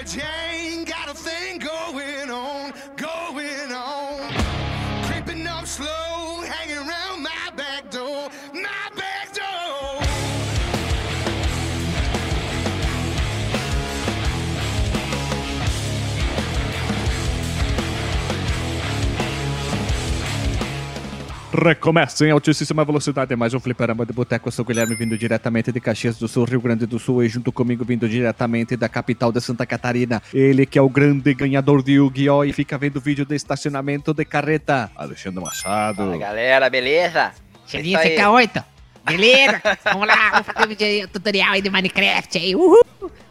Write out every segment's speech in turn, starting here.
Mary Jane got a thing going Recomeça em altíssima velocidade mais um fliperama de boteco. Eu sou o Guilherme, vindo diretamente de Caxias do Sul, Rio Grande do Sul, e junto comigo, vindo diretamente da capital de Santa Catarina, ele que é o grande ganhador de Yu-Gi-Oh! e fica vendo vídeo de estacionamento de carreta, Alexandre Machado. Fala galera, beleza? Cheirinho aí. CK8. Beleza? Vamos lá, vamos fazer um vídeo aí, tutorial aí de Minecraft aí. Uhul!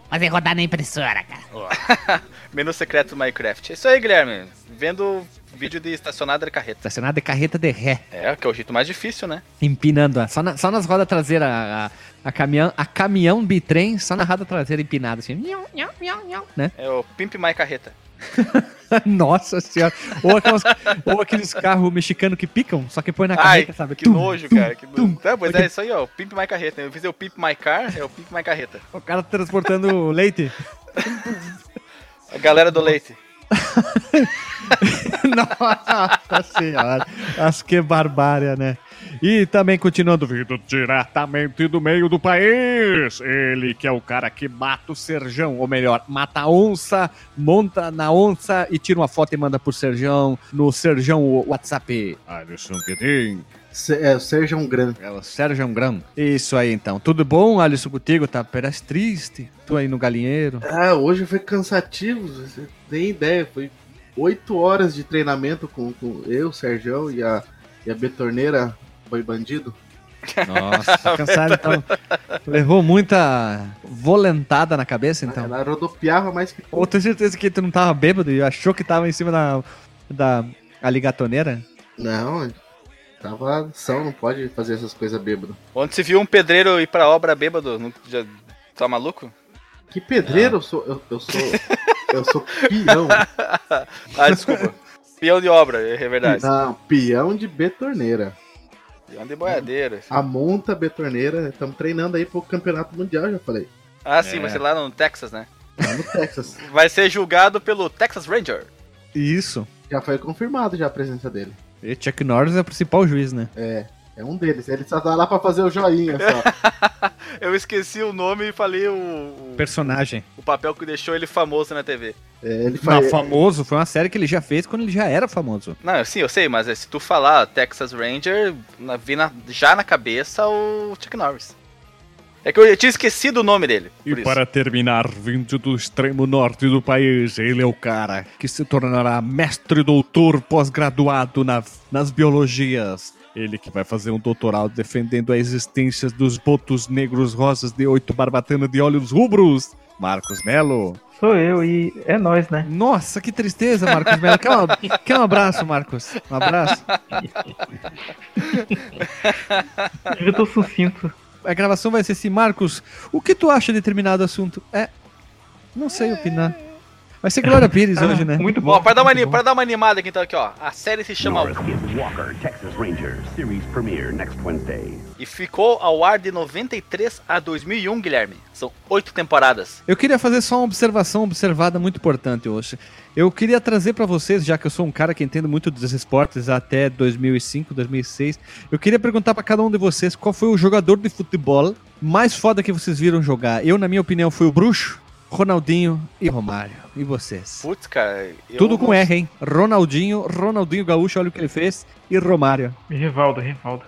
Fazer rodar na impressora, cara. Menu secreto do Minecraft. É isso aí, Guilherme. Vendo vídeo de estacionada de carreta. Estacionado de carreta de ré, É, que é o jeito mais difícil, né? empinando, só, na- só nas rodas traseiras, a, a, a caminhão, a caminhão bitrem, só na roda traseira empinada, assim, miau, miau, miau, miau, né? É o Pimp My Carreta. Nossa senhora. Ou, aquelas- ou aqueles carros mexicanos que picam, só que põe na Ai, carreta, sabe? que Tum, nojo, tum, cara. Que tum. nojo. É, pois é, isso aí, ó. o Pimp My Carreta. Eu fiz o Pimp My Car, é o Pimp My Carreta. O cara transportando leite. A galera do leite. Nossa senhora. Acho que barbária, né? E também continuando vindo diretamente do meio do país. Ele que é o cara que mata o Serjão, ou melhor, mata a onça, monta na onça e tira uma foto e manda pro Serjão no Serjão WhatsApp. Alisson Guedin. É, o Sérgio Gran. É o Sérgio Grão. Isso aí então. Tudo bom, Alisson, contigo? Tá parece triste. Tu aí no galinheiro. Ah, hoje foi cansativo, você tem ideia. Foi oito horas de treinamento com, com eu, o Sérgio e a, e a Betorneira Boi Bandido. Nossa, cansado então. Levou muita volentada na cabeça então. Ela rodopiava mais que Ou tenho certeza que tu não tava bêbado e achou que tava em cima da, da aligatoneira? Não, tava são, não pode fazer essas coisas bêbado. Onde se viu um pedreiro ir pra obra bêbado, não- já tá maluco? Que pedreiro eu sou. Eu, eu sou. eu sou peão. Ah, desculpa. Peão de obra, é verdade. Não, peão de betorneira. Peão de boiadeiro. A monta betorneira, estamos treinando aí pro campeonato mundial, já falei. Ah, sim, É. vai ser lá no Texas, né? Lá no Texas. Vai ser julgado pelo Texas Ranger. Isso. já foi confirmado já a presença dele. E Chuck Norris é o principal juiz, né? É, é um deles. Ele só tá lá pra fazer o joinha só. Eu esqueci o nome e falei o, o, Personagem. o papel que deixou ele famoso na TV. É, ele Não, faz. famoso foi uma série que ele já fez quando ele já era famoso. Não, sim, eu sei, mas é, se tu falar Texas Ranger, na, vi na- já na cabeça o Chuck Norris. É que eu tinha esquecido o nome dele. E isso. para terminar, vindo do extremo norte do país, ele é o cara que se tornará mestre doutor pós-graduado na- nas biologias. Ele que vai fazer um doutorado defendendo a existência dos botos negros rosas de oito barbatanas de olhos rubros. Marcos Melo. Sou eu e é nós, né? Nossa, que tristeza, Marcos Melo. Quer, uma- quer um abraço, Marcos? Um abraço. Eu tô sucinto. A gravação vai ser assim, Marcos, o que tu acha de determinado assunto? É, não sei opinar. Vai ser Glória Pires hoje, né? Muito bom. Bom, para dar, uma, bom. dar uma animada aqui, então, aqui, ó. A série se chama Walker, Texas Rangers, series premiere next Wednesday. E ficou ao ar de 93 a 2001, Guilherme. São oito temporadas. Eu queria fazer só uma observação observada muito importante hoje. Eu queria trazer pra vocês, já que eu sou um cara que entendo muito dos esportes até 2005, 2006, eu queria perguntar pra cada um de vocês qual foi o jogador de futebol mais foda que vocês viram jogar. Eu, na minha opinião, fui o Bruxo, Ronaldinho e Romário. E vocês? Putz, cara. Tudo com não- R, hein? Ronaldinho, Ronaldinho Gaúcho, olha o que ele fez, e Romário. Rivaldo, Rivaldo.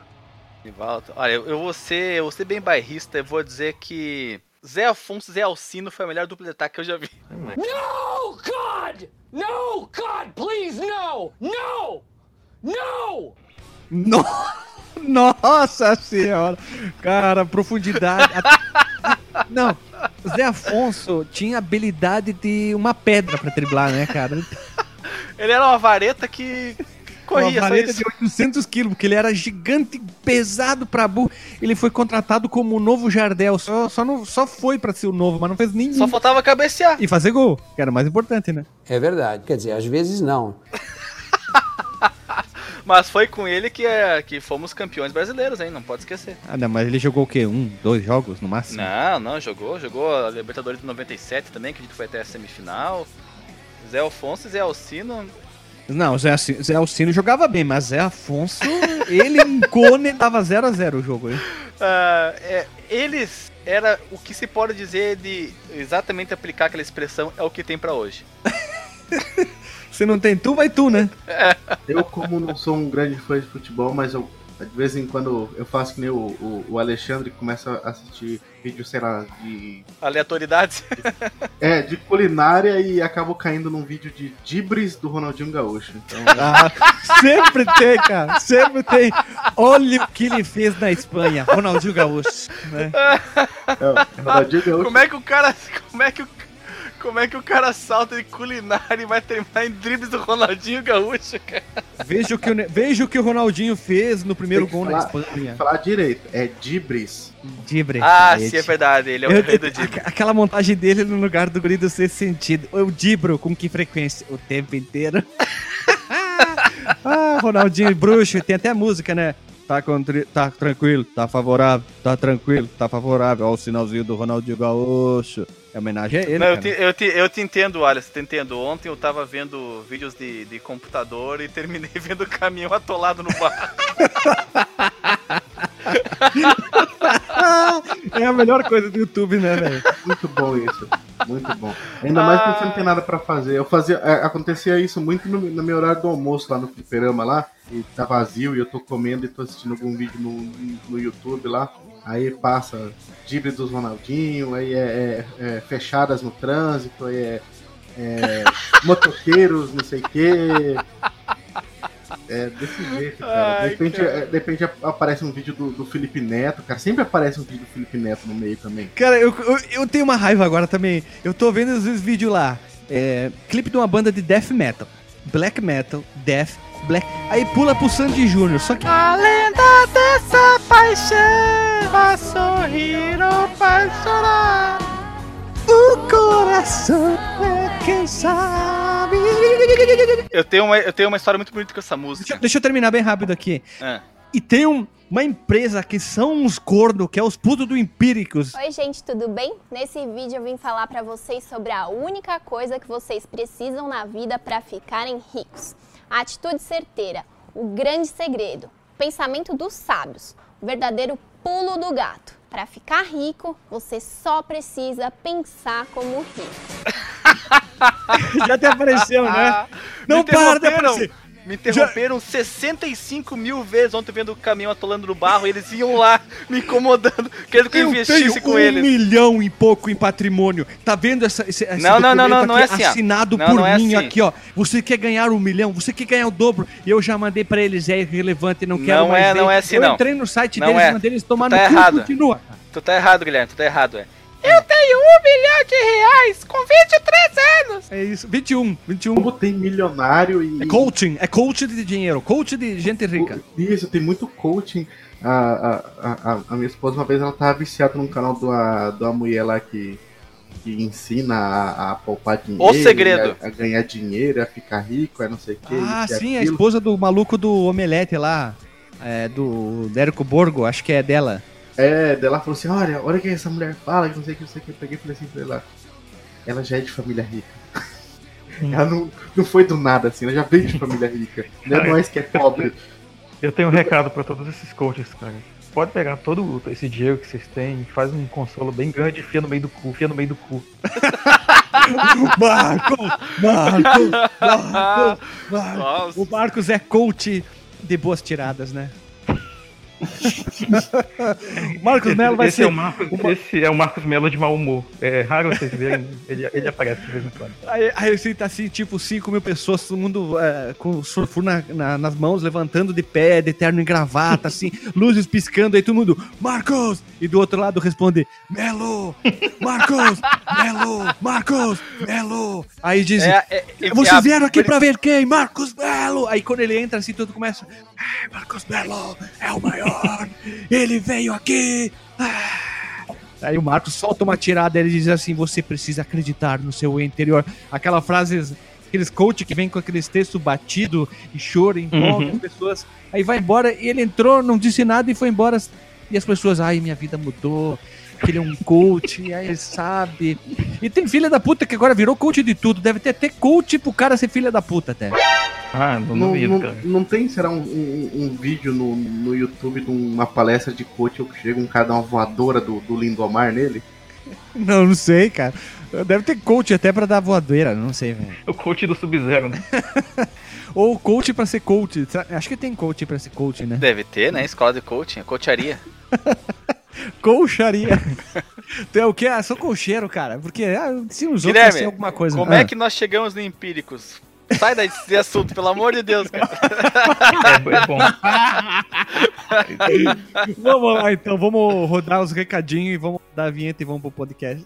Rivaldo. Olha, eu, eu vou ser, eu vou ser bem bairrista e vou dizer que Zé Afonso e Zé Alcino foi a melhor dupla de ataque que eu já vi. No, God! No, God, please, no! No! No! No- Nossa senhora! Cara, profundidade. Não, Zé Afonso tinha habilidade de uma pedra pra driblar, né, cara? Ele era uma vareta que corria, uma vareta de 800 quilos, porque ele era gigante, pesado pra burro. Ele foi contratado como o novo Jardel, só, só, não, só foi pra ser o novo, mas não fez nenhum. Só faltava cabecear. E fazer gol, que era o mais importante, né? É verdade. Quer dizer, às vezes não. Mas foi com ele que, é, que fomos campeões brasileiros, hein? Não pode esquecer. Ah, não, mas ele jogou o quê? Um, dois jogos no máximo? Não, não, jogou. Jogou a Libertadores de 97 também, que a gente foi até a semifinal. Zé Alfonso e Zé Alcino. Não, Zé, Zé Alcino jogava bem, mas Zé Afonso, ele em Cone tava 0x0 o jogo, hein? ah, é, eles era o que se pode dizer de exatamente aplicar aquela expressão é o que tem pra hoje. Se não tem tu, vai tu, né? Eu, como não sou um grande fã de futebol, mas eu, de vez em quando eu faço que nem o, o, o Alexandre que começa a assistir vídeo, sei lá, de. Aleatoriedades. É, de culinária e acabo caindo num vídeo de dibres do Ronaldinho Gaúcho. Então, Ah, sempre tem, cara. Sempre tem. Olha o que ele fez na Espanha, Ronaldinho Gaúcho. Né? é, Ronaldinho Gaúcho. Como é que o cara. Como é que o. Como é que o cara salta de culinária e vai terminar em dribles do Ronaldinho Gaúcho, cara? Veja o que o, veja o, que o Ronaldinho fez no primeiro gol na falar- Espanha. Falar direito, é dibres. Dibre. Ah, Esse. sim, é verdade. Ele é o Eu- rei do aque- aquela montagem dele no lugar do guri do sexto sentido. Eu dibro com que frequência? O tempo inteiro. ah, Ronaldinho bruxo. Tem até música, né? Tá, contri- tá tranquilo, tá favorável, tá tranquilo, tá favorável. Olha o sinalzinho do Ronaldinho Gaúcho. É homenagem a ele, Não, eu, te, eu, te, eu te entendo, Alisson, te entendo. Ontem eu tava vendo vídeos de, de computador e terminei vendo o caminhão atolado no barro. é a melhor coisa do YouTube, né, velho? Muito bom isso. Muito bom. Ainda mais quando você não tem nada pra fazer. Eu fazia. é, Acontecia isso muito no, no meu horário do almoço lá no fliperama lá. E tá vazio e eu tô comendo e tô assistindo algum vídeo no, no YouTube lá. Aí passa Dibre dos Ronaldinho, aí é, é- é fechadas no trânsito, aí é, é motoqueiros, não sei o quê. É desse jeito, cara. Ai, de, repente, cara. é, de repente aparece um vídeo do, do Felipe Neto, cara. Sempre aparece um vídeo do Felipe Neto no meio também. Cara, eu, eu, eu tenho uma raiva agora também. Eu tô vendo os vídeos lá. É, clipe de uma banda de death metal. Black metal, death, black. Aí pula pro Sandy Júnior. Só que. A lenda dessa paixão vai sorrir ou vai chorar. O coração é quem sabe. Eu tenho, uma, eu tenho uma história muito bonita com essa Deixa, música. deixa eu terminar bem rápido aqui. É. E tem um- uma empresa que são uns corno, que é os putos do Empíricos. Oi, gente, tudo bem? Nesse vídeo eu vim falar pra vocês sobre a única coisa que vocês precisam na vida para ficarem ricos. A atitude certeira, o grande segredo, o pensamento dos sábios, o verdadeiro pulo do gato. Para ficar rico, você só precisa pensar como rico. Já até apareceu, né? Não para de aparecer. Me interromperam 65 mil vezes ontem vendo o caminhão atolando no barro e eles iam lá me incomodando, querendo que eu, Eu investisse tenho com um eles. milhão e pouco em patrimônio. Tá vendo essa, esse, esse Não, não, não, não, não é assim, assinado Não, por não é mim assim. aqui, ó. Você quer ganhar um milhão? Você quer ganhar o dobro? E eu já mandei pra eles, é irrelevante, não quero Não mais é, ver. não é assim, Eu não. entrei no site Não deles, é. mandei eles tomar Tu no tá cu, continua. Tu tá errado, Guilherme, tu tá errado, é. Eu tenho um milhão de reais com 23 anos. É isso, 21, 21. Como tem milionário e. É coaching, é coach de dinheiro, coach de gente rica. Isso, tem muito coaching. A, a, a, a minha esposa, uma vez, ela tava viciada num canal de uma, de uma mulher lá que, que ensina a, a poupar dinheiro. O segredo. A, a ganhar dinheiro, a ficar rico, a não sei o que. Ah, sim, a esposa do maluco do Omelete lá, é, do Dérico Borgo, acho que é dela. É, dela falou assim: olha, olha o que essa mulher fala, que não sei o que, não sei o que. Eu peguei e falei assim pra ela: ela já é de família rica. ela não, não foi do nada assim, ela já veio de família rica. Não é nós que é pobre. Eu tenho um recado pra todos esses coaches, cara. Pode pegar todo esse dinheiro que vocês têm, faz um consolo bem grande e fia no meio do cu, fia no meio do cu. Marco! Marco! Marco! Marco! O Marcos é coach de boas tiradas, né? Marcos Melo vai esse ser. É o Marcos, Esse é o Marcos Melo de mau humor. É raro vocês verem, ele, ele aparece de vez em quando. Aí, aí assim, tá assim, tipo, 5 mil pessoas, todo mundo é, com o surfur na- na- nas mãos, levantando de pé, de terno e gravata, assim, luzes piscando, aí todo mundo, Marcos! E do outro lado responde, Melo! Marcos! Melo! Marcos! Melo! Aí diz, É, é, é, vocês é a- vieram aqui pra ver quem? Marcos Melo! Aí quando ele entra assim, tudo começa, "Ah, Marcos Melo é o maior! Ele veio aqui! Ah." Aí o Marcos solta uma tirada e ele diz assim: Você precisa acreditar no seu interior. Aquela frase aqueles coach que vem com aqueles textos batido e choro, empolga Uhum. as pessoas. Aí vai embora, e ele entrou, não disse nada e foi embora. E as pessoas, ai, minha vida mudou. Que ele é um coach, e aí ele sabe. E tem filha da puta que agora virou coach de tudo. Deve ter até coach pro cara ser filha da puta até. Ah, não Não, duvido, não, cara. não tem, será, um, um, um vídeo no, no YouTube de uma palestra de coach que chega um cara dá uma voadora do, do Lindomar nele? Não, não sei, cara. Deve ter coach até pra dar voadeira, não sei, velho. O coach do Sub-Zero, né? Ou coach pra ser coach. Acho que tem coach pra ser coach, né? Deve ter, né? Escola de coaching, coacharia. Colcharia. tu é o quê? Ah, sou colcheiro, cara. Porque ah, se os outros assim, alguma coisa. Como Ah. é que nós chegamos no Empíricos? Sai desse assunto, pelo amor de Deus, cara. É, é bom. Vamos lá, então. Vamos rodar os recadinhos e vamos dar a vinheta e vamos pro podcast.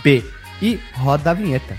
fdb. E roda a vinheta.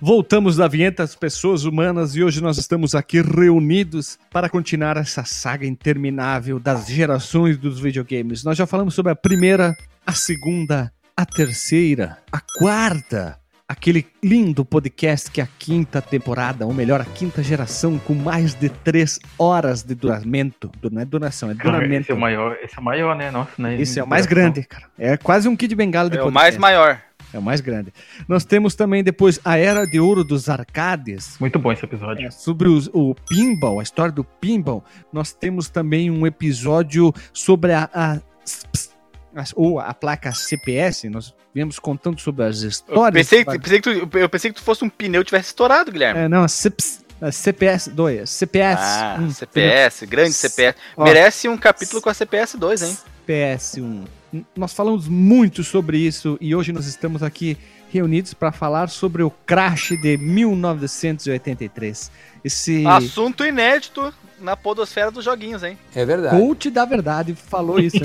Voltamos da vinheta as pessoas humanas e hoje nós estamos aqui reunidos para continuar essa saga interminável das gerações dos videogames. Nós já falamos sobre a primeira, a segunda, a terceira, a quarta, aquele lindo podcast que é a quinta temporada, ou melhor, a quinta geração com mais de três horas de duramento. Du- Não é duração, é Cara, duramento. esse é o maior, esse é o maior, né? Nossa, né? Esse é o mais grande, cara. É quase um Kid Bengala de É o podcast. mais maior. É o mais grande. Nós temos também depois a Era de Ouro dos Arcades. Muito bom esse episódio. É, sobre os- o pinball, a história do pinball. Nós temos também um episódio sobre a, a, a- ou a placa CPS. Nós viemos contando sobre as Eu histórias. pensei, que- pensei que tu, eu pensei que tu fosse um pneu tivesse estourado, Guilherme. É, não, a, CPS, CPS 2. CPS. Ah, hum, CPS, grande CPS. Ó. Merece um capítulo com a CPS 2, hein? PS1. Nós falamos muito sobre isso e hoje nós estamos aqui reunidos para falar sobre o crash de 1983. Esse Assunto inédito na podosfera dos joguinhos, hein? É verdade. coach da verdade falou isso.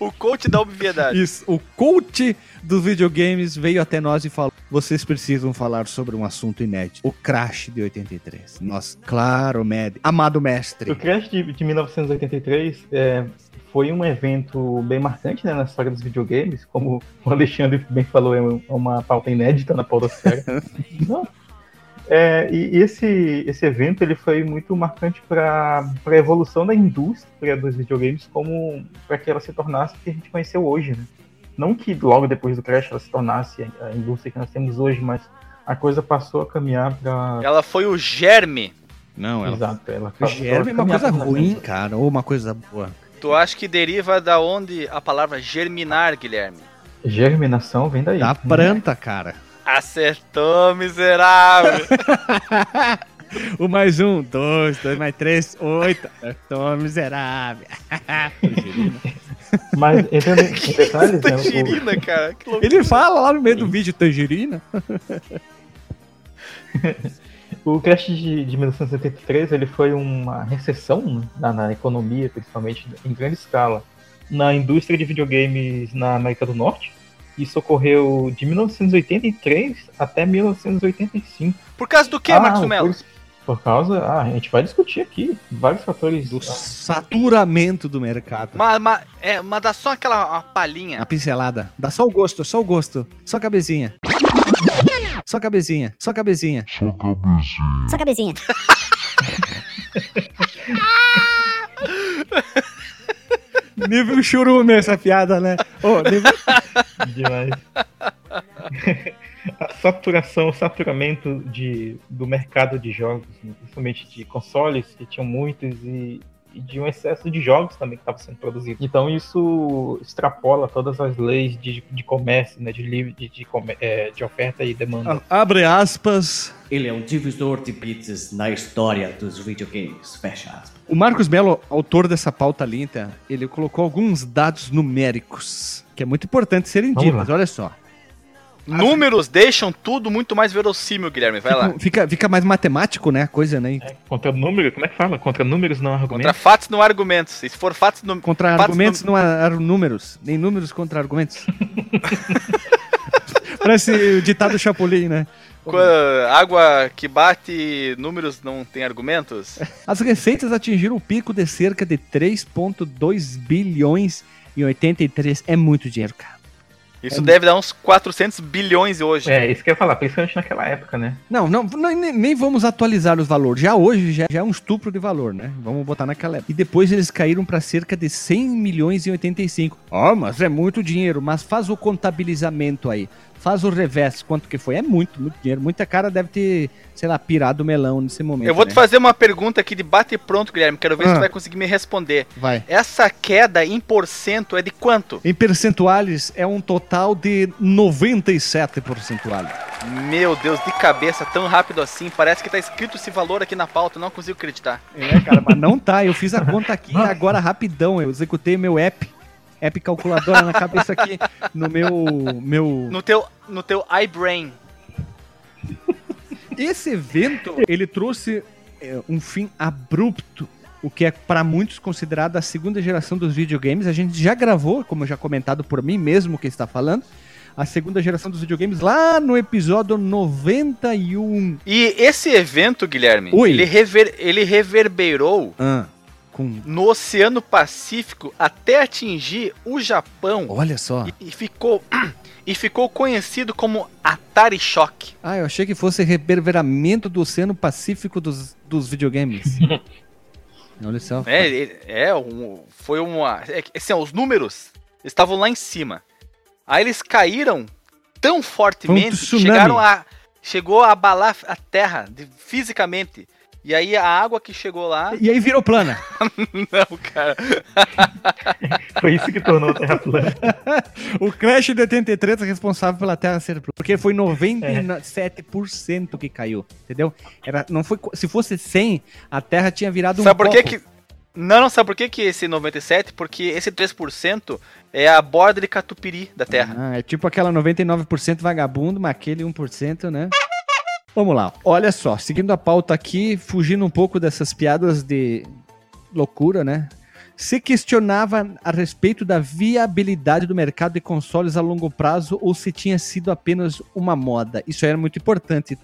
O coach da obviedade. isso. O coach dos videogames veio até nós e falou: vocês precisam falar sobre um assunto inédito. O crash de 83. Nós, claro, med... amado mestre. O Crash de, de 1983 é, foi um evento bem marcante né, na história dos videogames, como o Alexandre bem falou, é é uma pauta inédita na Podosfera. Não. É, e esse, esse evento ele foi muito marcante para a evolução da indústria dos videogames, como para que ela se tornasse o que a gente conheceu hoje. Né? Não que logo depois do Crash ela se tornasse a, indústria que nós temos hoje, mas a coisa passou a caminhar para. Ela foi o germe. Não, ela. Exato, ela O germe é uma coisa ruim, cara, ou uma coisa boa. Tu acha que deriva da onde a palavra germinar, Guilherme? Germinação vem daí. Da né? planta, cara. Acertou, miserável. O mais um, dois, dois mais três, oito. Tô miserável. Mas entrando em detalhes, né, Tangerina, cara. Que loucura. Ele fala lá no meio do vídeo tangerina. O crash de, de 1973 ele foi uma recessão né, na, na economia, principalmente em grande escala, na indústria de videogames na América do Norte. Isso ocorreu de 1983 até 1985. Por causa do que, Ah, Marcos Melo? Por, por causa. Ah, a gente vai discutir aqui vários fatores. Do saturamento do mercado. Mas, mas, é, mas dá só aquela palhinha. A pincelada. Dá só o gosto, só o gosto. Só a cabezinha. Só a cabezinha, só a cabezinha. Só cabezinha. Nível churume essa piada, né? Ô, nível... Demais. a saturação, o saturamento de, do mercado de jogos, né, principalmente de consoles, que tinham muitos, e e de um excesso de jogos também que estava sendo produzido. Então isso extrapola todas as leis de, de comércio, né, de, livre, de, de, comer- é, de oferta e demanda. Abre aspas. Ele é um divisor de bits na história dos videogames. Fecha aspas. O Marcos Mello, autor dessa pauta linda, ele colocou alguns dados numéricos, que é muito importante serem ditos. Olha só. Números deixam tudo muito mais verossímil, Guilherme. Vai lá. Fica, fica mais matemático, né? A coisa, né? Contra número, como é que fala? Contra números não Contra argumentos. fatos não argumentos. E se for fatos no... Contra fatos argumentos no- não há números, nem números contra argumentos. Parece o ditado Chapolin, né? Com a água que bate, números não tem argumentos. As receitas atingiram o pico de cerca de 3,2 bilhões em 83. É muito dinheiro, cara. Isso deve dar uns 400 bilhões hoje. É, isso que eu ia falar, principalmente naquela época, né? Não, não, não, nem, nem vamos atualizar os valores. Já hoje já, já é um estupro de valor, né? Vamos botar naquela época. E depois eles caíram para cerca de 100 milhões e 85. Ó, mas é muito dinheiro. Mas faz o contabilizamento aí. Faz o revés, quanto que foi? É muito, muito dinheiro. Muita cara deve ter, sei lá, pirado o melão nesse momento. Eu vou né? te fazer uma pergunta aqui de bate pronto, Guilherme. Quero ver se Ah. tu vai conseguir me responder. Vai. Essa queda em porcento é de quanto? Em percentuais, é um total de 97 percentuais. Meu Deus, de cabeça, tão rápido assim. Parece que tá escrito esse valor aqui na pauta, não consigo acreditar. É, cara, mas não tá. Eu fiz a conta aqui agora rapidão. Eu executei meu app, app calculadora na cabeça aqui no meu meu. No teu, no teu iBrain. Esse evento ele trouxe é, um fim abrupto. O que é para muitos considerado a segunda geração dos videogames. A gente já gravou, como já comentado por mim mesmo que está falando, a segunda geração dos videogames lá no episódio 91. E esse evento, Guilherme, ele, rever, ele reverberou Ah, com no Oceano Pacífico até atingir o Japão. Olha só. E, e ficou e ficou conhecido como Atari Shock. Ah, eu achei que fosse reverberamento do Oceano Pacífico dos, dos videogames. Olha só. É, é, é um, foi uma. É, que, assim, ó, os números estavam lá em cima. Aí eles caíram tão fortemente que tsunami. chegaram a. Chegou a abalar a terra de- fisicamente. E aí a água que chegou lá. E aí virou plana. Não, cara. Foi isso que tornou a Terra plana. o Crash de 83 é responsável pela Terra ser plana. Porque foi 97% que caiu, entendeu? Era, não foi, se fosse 100, a Terra tinha virado um Sabe por que. Não, não, sabe por que, que esse 97? Porque esse 3% é a borda de Catupiry da Terra. Ah, é tipo aquela 99% vagabundo, mas aquele 1%, né? Vamos lá. Olha só, seguindo a pauta aqui, fugindo um pouco dessas piadas de loucura, né? Se questionava a respeito da viabilidade do mercado de consoles a longo prazo ou se tinha sido apenas uma moda. Isso era muito importante.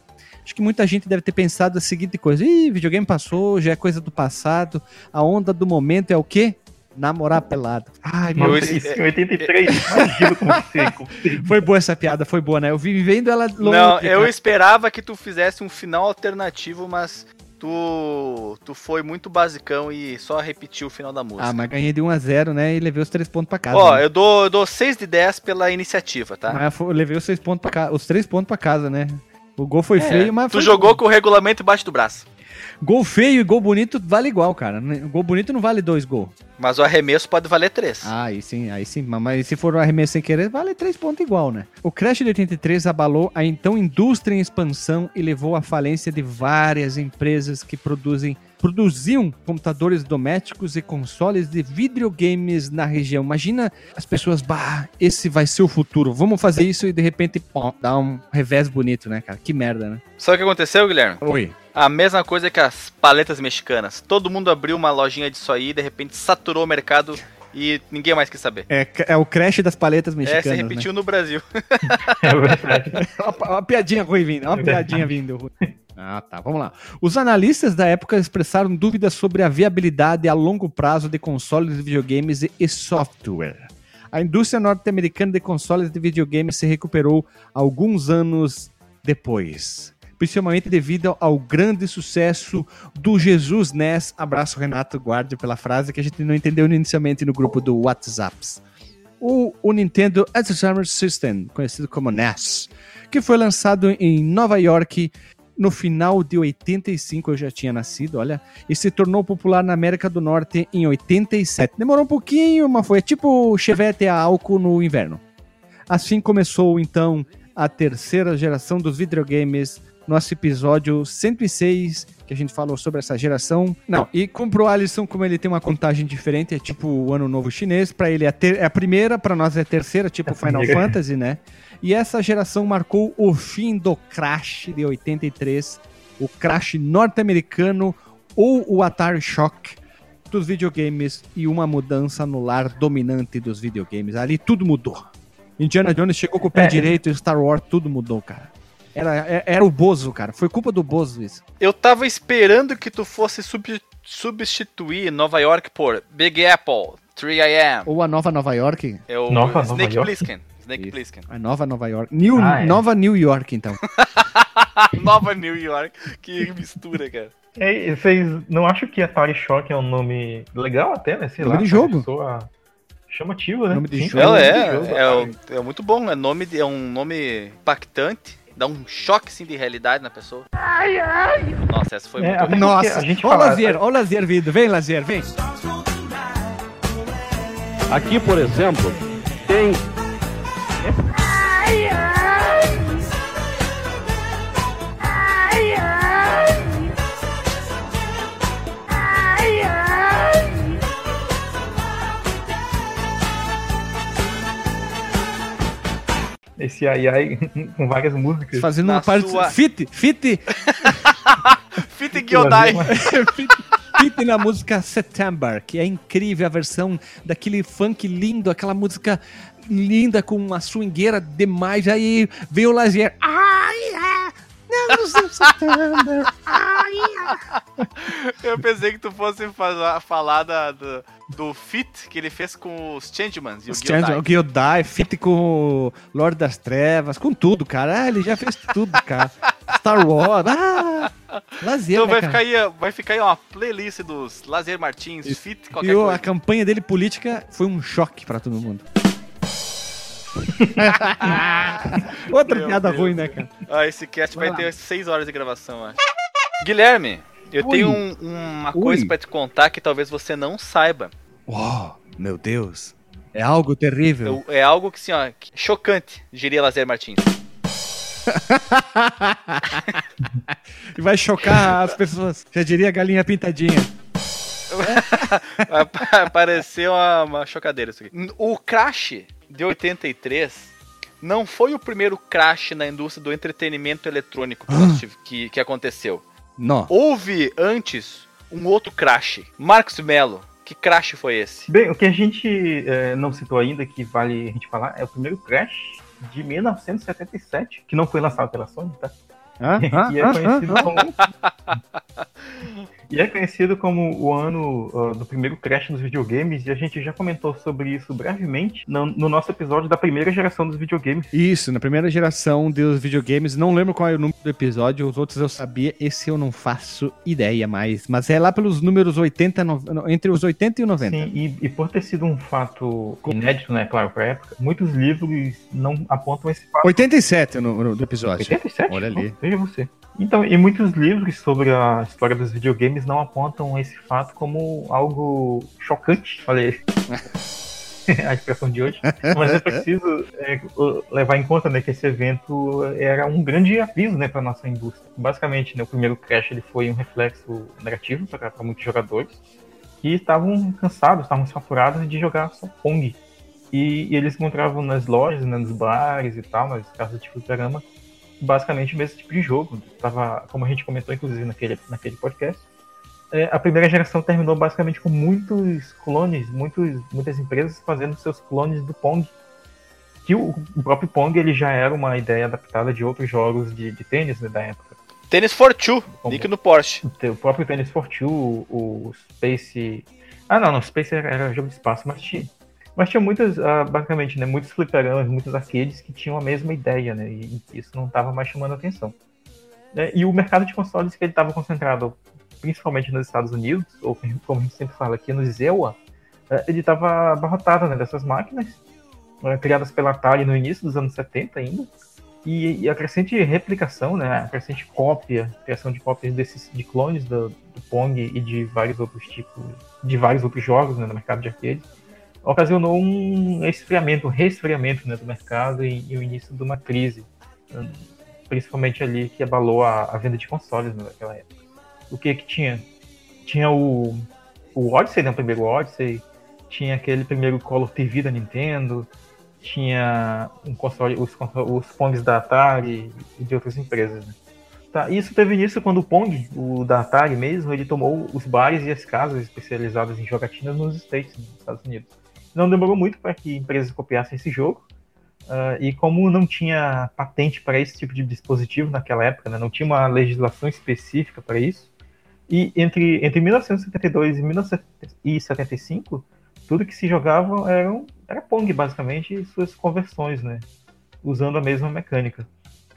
Acho que muita gente deve ter pensado a seguinte coisa: Ih, videogame passou, já é coisa do passado. A onda do momento é o quê? Namorar pelado. Ai, meu Deus. isso em 83, imagina como Foi boa essa piada, foi boa, né? Eu vi vivendo ela longe. Não, eu esperava que tu fizesse um final alternativo, mas tu, tu foi muito basicão e só repetiu o final da música. Ah, mas ganhei de 1 a 0 né? E levei os 3 pontos pra casa. Ó, né? eu dou, eu dou 6 de 10 pela iniciativa, tá? Mas eu levei os 6 pontos pra casa, os 3 pontos pra casa, né? O gol foi É, feio, mas tu foi jogou com o regulamento embaixo do braço. Gol feio e gol bonito vale igual, cara. Gol bonito não vale dois gols. Mas o arremesso pode valer 3. Ah, aí sim, aí sim. Mas- Mas se for um arremesso sem querer, vale três pontos igual, né? O Crash de 83 abalou a então indústria em expansão e levou à falência de várias empresas que produzem produziam computadores domésticos e consoles de videogames na região. Imagina as pessoas, bah, esse vai ser o futuro. Vamos fazer isso e de repente, pô, dá um revés bonito, né, cara? Que merda, né? Sabe o que aconteceu, Guilherme? Oi. A mesma coisa que as paletas mexicanas. Todo mundo abriu uma lojinha disso aí e de repente saturou o mercado e ninguém mais quis saber. É, é o Crash das paletas É, mexicanas, se repetiu né? no Brasil. uma, uma piadinha ruim vindo, uma piadinha vindo. ruim. Ah, tá, vamos lá. Os analistas da época expressaram dúvidas sobre a viabilidade a longo prazo de consoles de videogames e- e software. A indústria norte-americana de consoles de videogames se recuperou alguns anos depois. Principalmente devido ao grande sucesso do Jesus NES. Abraço, Renato Guardia, pela frase que a gente não entendeu inicialmente no grupo do WhatsApp o, o Nintendo Entertainment System, conhecido como NES, que foi lançado em Nova York no final de 85, eu já tinha nascido, olha, e se tornou popular na América do Norte em 87. Demorou um pouquinho, mas foi tipo Chevette a álcool no inverno. Assim começou então a terceira geração dos videogames, nosso episódio 106, que a gente falou sobre essa geração. Não, e comprou Alisson, como ele tem uma contagem diferente, é tipo o ano novo chinês, para ele é, ter, é a primeira, para nós é a terceira, tipo Final primeira. Fantasy, né? E essa geração marcou o fim do Crash de 83, o Crash norte-americano ou o Atari Shock dos videogames e uma mudança no lar dominante dos videogames. Ali tudo mudou. Indiana Jones chegou com o pé É. direito Star Wars tudo mudou, cara. Era, é- era o Bozo, cara. Foi culpa do Bozo isso. Eu tava esperando que tu fosse sub- substituir Nova York por Big Apple, 3AM. Ou a nova Nova York. É o Nova Nova Snake York? Plissken. Snake Plissken. A nova Nova York. New, Ah, é. Nova New York, então. Nova New York. Que mistura, cara. É, e vocês não acham que Atari Shock é um nome legal até, né? Sei Nome lá. de jogo. Soa chamativo, né? Nome de Sim, jogo. Ela nome de é, jogo, é, Atari. o- é muito bom, é, nome de- é um nome impactante, dá um choque assim, de realidade na pessoa. Nossa, essa foi É, muito porque Nossa, a gente ó o Lazier, ó o Lazier vindo. Vem, Lazier, vem. Aqui, por exemplo, tem Esse ai ai com várias músicas. Fazendo Na uma parte. sua- Fit, fit, Fit Gyodai. fit, fit na música September, que é incrível a versão daquele funk lindo, aquela música linda com uma swingueira demais. Aí veio o Lazier. Ai. Ai. Eu pensei que tu fosse falar, falar da- do, do fit que ele fez com os Changemans e Os o Gyodai. Change- o Gyodai, fit com o Lord das Trevas, com tudo, cara. Ah, ele já fez tudo, cara. Star Wars. Ah, Lazier, Então né, vai cara? ficar, aí, vai ficar aí uma playlist dos Lazer Martins, fit, qualquer E coisa. a campanha dele política foi um choque pra todo mundo. Outra Meu piada Deus. ruim, né, cara? Ah, esse cast vai, Vai ter 6 horas de gravação, acho. Guilherme, eu Oi. tenho um- uma Oi. coisa pra te contar que talvez você não saiba. Uau, meu Deus. É algo terrível. É algo que, assim, ó, que- chocante, diria Lazer Martins. E vai chocar as pessoas. Já diria galinha pintadinha. Ap- Apareceu uma, uma chocadeira isso aqui. O Crash de 83 não foi o primeiro crash na indústria do entretenimento eletrônico que, tive- que, que aconteceu. Não. Houve antes um outro crash. Marcos Mello, que crash foi esse? Bem, o que a gente eh, não citou ainda, que vale a gente falar, é o primeiro Crash de 1977, que não foi lançado pela Sony, tá? Hã? Hã? e, é Hã? conhecido Hã? como... e é conhecido como o ano ah, do primeiro Crash nos videogames, e a gente já comentou sobre isso brevemente no, no nosso episódio da primeira geração dos videogames. Isso, na primeira geração dos videogames, não lembro qual é o número do episódio, os outros eu sabia, esse eu não faço ideia mais, mas é lá pelos números 80, no- entre os 80 e o 90. Sim, e, e por ter sido um fato inédito, né, claro, pra época, muitos livros não apontam esse fato. 87 no, no do episódio. 87? Olha ali. Veja você. Então, e muitos livros sobre a história dos videogames não apontam esse fato como algo chocante. Aí. a expressão de hoje. Mas é preciso é, levar em conta né, que esse evento era um grande aviso né, para nossa indústria. Basicamente, né, o primeiro Crash ele foi um reflexo negativo para muitos jogadores que estavam cansados, estavam saturados de jogar só Pong. E, e eles encontravam nas lojas, né, nos bares e tal, nas casas de fliperama, basicamente o mesmo tipo de jogo. Tava, como a gente comentou, inclusive, naquele, naquele podcast, é, a primeira geração terminou basicamente com muitos clones, muitos, muitas empresas fazendo seus clones do Pong. Que o, o próprio Pong ele já era uma ideia adaptada de outros jogos de, de tênis né, da época. Tênis for Two, link no Porsche. O próprio Tennis for Two, o Space. Ah, não, não, Space era, era jogo de espaço, mas tinha. Mas tinha muitas, ah, basicamente, né, muitos fliperamas, muitos arcades que tinham a mesma ideia, né? E isso não estava mais chamando atenção. Né, E o mercado de consoles que ele estava concentrado principalmente nos Estados Unidos, ou como a gente sempre fala aqui, no ZEWA, eh, ele estava abarrotado né, dessas máquinas, eh, criadas pela Atari no início dos anos 70 ainda, E, e a crescente replicação, né, a crescente cópia, criação de cópias desses, de clones do, do Pong e de vários outros tipos, de vários outros jogos né, no mercado de arcade, ocasionou um esfriamento, um resfriamento né, do mercado e, e o início de uma crise, né, principalmente ali que abalou a, a venda de consoles né, naquela época. O que que tinha? Tinha o, o Odyssey, né, o primeiro Odyssey, tinha aquele primeiro Call of TV da Nintendo, tinha um console, os, os Pongs da Atari e de outras empresas. Né? Tá, isso teve início quando o Pong, o da Atari mesmo, ele tomou os bares e as casas especializadas em jogatinas nos States, nos Estados Unidos. Não demorou muito para que empresas copiassem esse jogo, uh, e como não tinha patente para esse tipo de dispositivo naquela época, né, não tinha uma legislação específica para isso, e entre, entre 1972 e 1975, tudo que se jogava era, era Pong, basicamente, e suas conversões, né? Usando a mesma mecânica.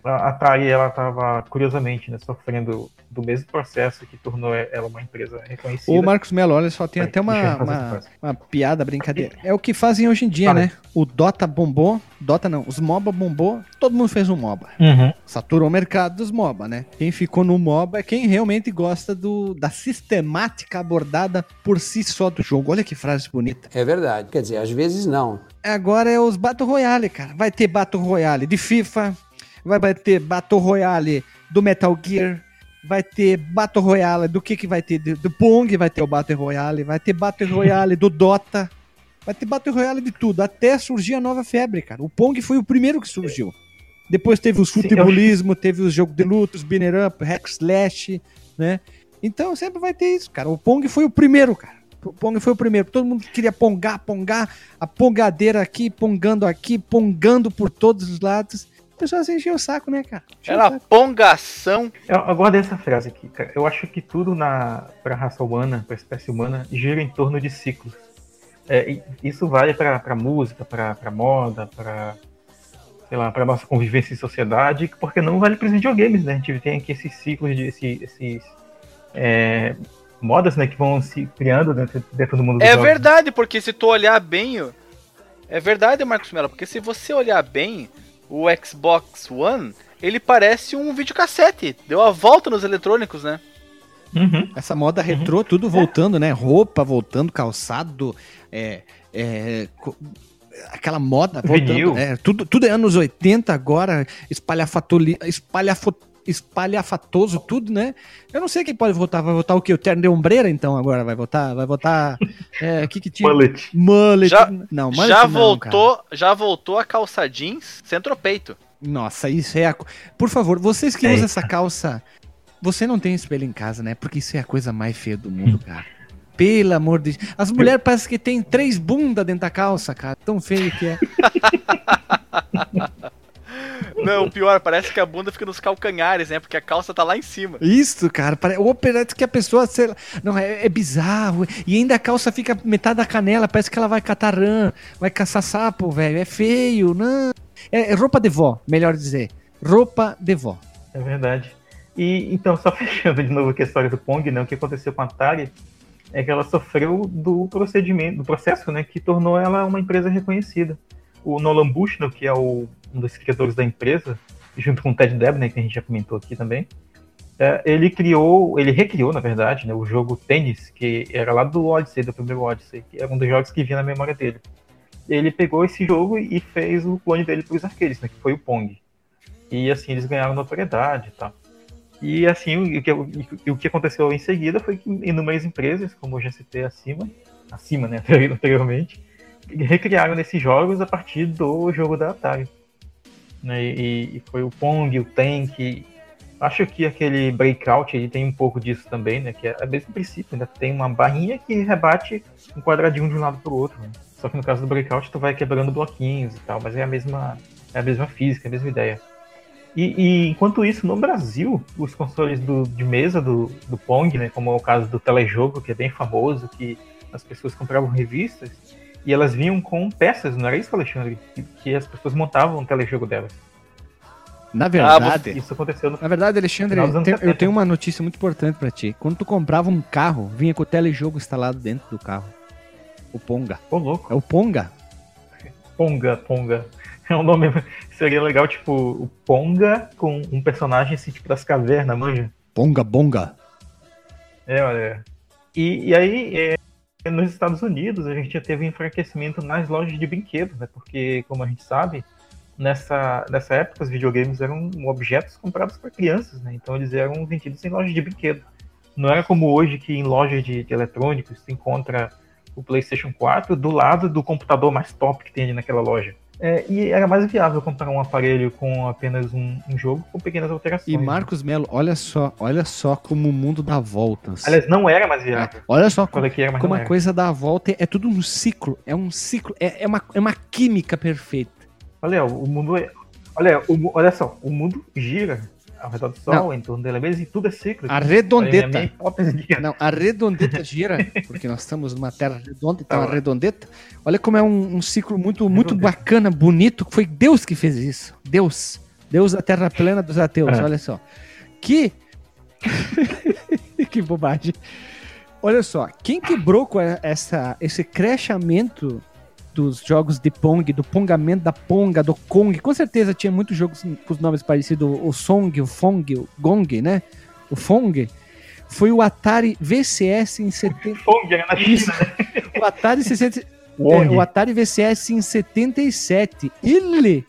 A Atari, ela estava, curiosamente, né, sofrendo do mesmo processo que tornou ela uma empresa reconhecida. O Marcos Melo, olha só, tem Vai, até uma, uma, uma piada, brincadeira. É o que fazem hoje em dia, né? O Dota bombou, Dota não, os MOBA bombou, todo mundo fez um MOBA. Uhum. Saturou o mercado dos MOBA, né? Quem ficou no MOBA é quem realmente gosta do, da sistemática abordada por si só do jogo. Olha que frase bonita. É verdade. Quer dizer, às vezes não. Agora é os Battle Royale, cara. Vai ter Battle Royale de FIFA, vai ter Battle Royale do Metal Gear, vai ter Battle Royale do que que vai ter? Do, Pong vai ter o Battle Royale, vai ter Battle Royale do Dota, vai ter Battle Royale de tudo, até surgir a nova febre, cara. O Pong foi o primeiro que surgiu. Depois teve os futebolismo, teve os jogos de luta, os banner up, hack slash, né? Então sempre vai ter isso, cara. O Pong foi o primeiro, cara. O Pong foi o primeiro. Todo mundo queria pongar, pongar, a pongadeira aqui, pongando aqui, pongando por todos os lados. O pessoal se encheu o saco, né, cara? Encheu Era pongação. Eu, eu gosto dessa frase aqui, cara. Eu acho que tudo na para a raça humana, para a espécie humana, gira em torno de ciclos. É, e isso vale para música, para moda, para sei lá, para nossa convivência em sociedade, porque não vale para os videogames, né? A gente tem aqui esses ciclos de esse- esses é, modas, né, que vão se criando dentro, dentro do mundo É jogos. verdade, porque se tu olhar bem. É verdade, Marcos Mello, porque se você olhar bem, o Xbox One, ele parece um videocassete. Deu a volta nos eletrônicos, né? Uhum. Essa moda retrô, tudo voltando, né? Roupa voltando, calçado, é, é, co- aquela moda voltando. Vinil. É, tudo, tudo é anos 80 agora, espalhafatoli, espalhafo, espalhafatoso, tudo, né? Eu não sei quem pode votar. Vai votar o quê? O terno de ombreira, então, agora? Vai votar? Vai votar. É, o que que tinha? Mullet. Mullet. Já, não, mullet já não, voltou, já voltou a calça jeans centropeito. Nossa, isso é a. Por favor, vocês que É. usam essa calça, você não tem espelho em casa, né? Porque isso é a coisa mais feia do mundo, cara. Pelo amor de Deus. As mulheres parecem que tem três bundas dentro da calça, cara. Tão feio que é. Não, o pior, parece que a bunda fica nos calcanhares, né? Porque a calça tá lá em cima. Isso, cara. Pare... Ou parece que a pessoa, sei lá. Não, é, é bizarro. E ainda a calça fica metade da canela. Parece que ela vai catar rã, vai caçar sapo, velho. É feio, não. É, é roupa de vó, melhor dizer. Roupa de vó. É verdade. E então, só fechando de novo aqui a história do Pong, né? O que aconteceu com a Atari é que ela sofreu do procedimento, do processo, né? Que tornou ela uma empresa reconhecida. O Nolan Bushnell, que é o, um dos criadores da empresa, junto com o Ted Debney, que a gente já comentou aqui também, é, ele criou, ele recriou, na verdade, né, o jogo Tênis, que era lá do Odyssey, do primeiro Odyssey, que era um dos jogos que vinha na memória dele. Ele pegou esse jogo e fez o clone dele para os arcades, né, que foi o Pong. E assim eles ganharam notoriedade e tal. E assim, o que, o que aconteceu em seguida foi que inúmeras empresas, como eu já citei acima, acima, né, anteriormente, recriaram nesses jogos a partir do jogo da Atari. Né, e, e foi o Pong, o Tank. Acho que aquele Breakout ele tem um pouco disso também, né? Que é o mesmo princípio, né? Tem uma barrinha que rebate um quadradinho de um lado para o outro. Né? Só que no caso do Breakout tu vai quebrando bloquinhos e tal, mas é a mesma, é a mesma física, é a mesma ideia. E, e enquanto isso, no Brasil, os consoles do, de mesa do, do Pong, né, como é o caso do telejogo, que é bem famoso, que as pessoas compravam revistas e elas vinham com peças, não era isso, Alexandre? Que, que as pessoas montavam o telejogo delas. Na verdade. Isso aconteceu no Na verdade, Alexandre, tem- eu 70. tenho uma notícia muito importante pra ti. Quando tu comprava um carro, vinha com o telejogo instalado dentro do carro. O Ponga. Ô, louco. É o Ponga. Ponga, Ponga. É um nome. Seria legal, tipo, o Ponga com um personagem assim, tipo das cavernas, manja? Bonga, bonga. É, olha. E, e aí, é, nos Estados Unidos, a gente já teve enfraquecimento nas lojas de brinquedos, né? Porque, como a gente sabe, nessa, nessa época os videogames eram objetos comprados para crianças, né? Então eles eram vendidos em lojas de brinquedo. Não era como hoje que em lojas de, de eletrônicos se encontra o PlayStation 4 do lado do computador mais top que tem ali naquela loja. É, e era mais viável comprar um aparelho com apenas um, um jogo com pequenas alterações. E Marcos Melo, olha só, olha só como o mundo dá voltas. Aliás, não era mais viável. Olha só como, era, como a era. coisa dá a volta, é tudo um ciclo, é um ciclo, é, é uma, é uma química perfeita. Olha, o mundo é. Olha, o olha só, o mundo gira ao redor do Sol, Não. em torno dele mesmo, e tudo é ciclo. A redondeta. Não, a redondeta gira, porque nós estamos numa terra redonda, então Tá a redondeta. Olha como é um, um ciclo muito, muito bacana, bonito. Foi Deus que fez isso. Deus. Deus da terra plena dos ateus, É. olha só. Que. que bobagem. Olha só, quem quebrou com essa, esse crescimento dos jogos de Pong, do pongamento da Ponga, do Kong, com certeza tinha muitos jogos com os nomes parecidos, o Song, o Fong, o Gong, né? O Fong, foi o Atari VCS em 70. Fong era na China, né? O Atari 60. Wong. é, o Atari VCS em 77. Ele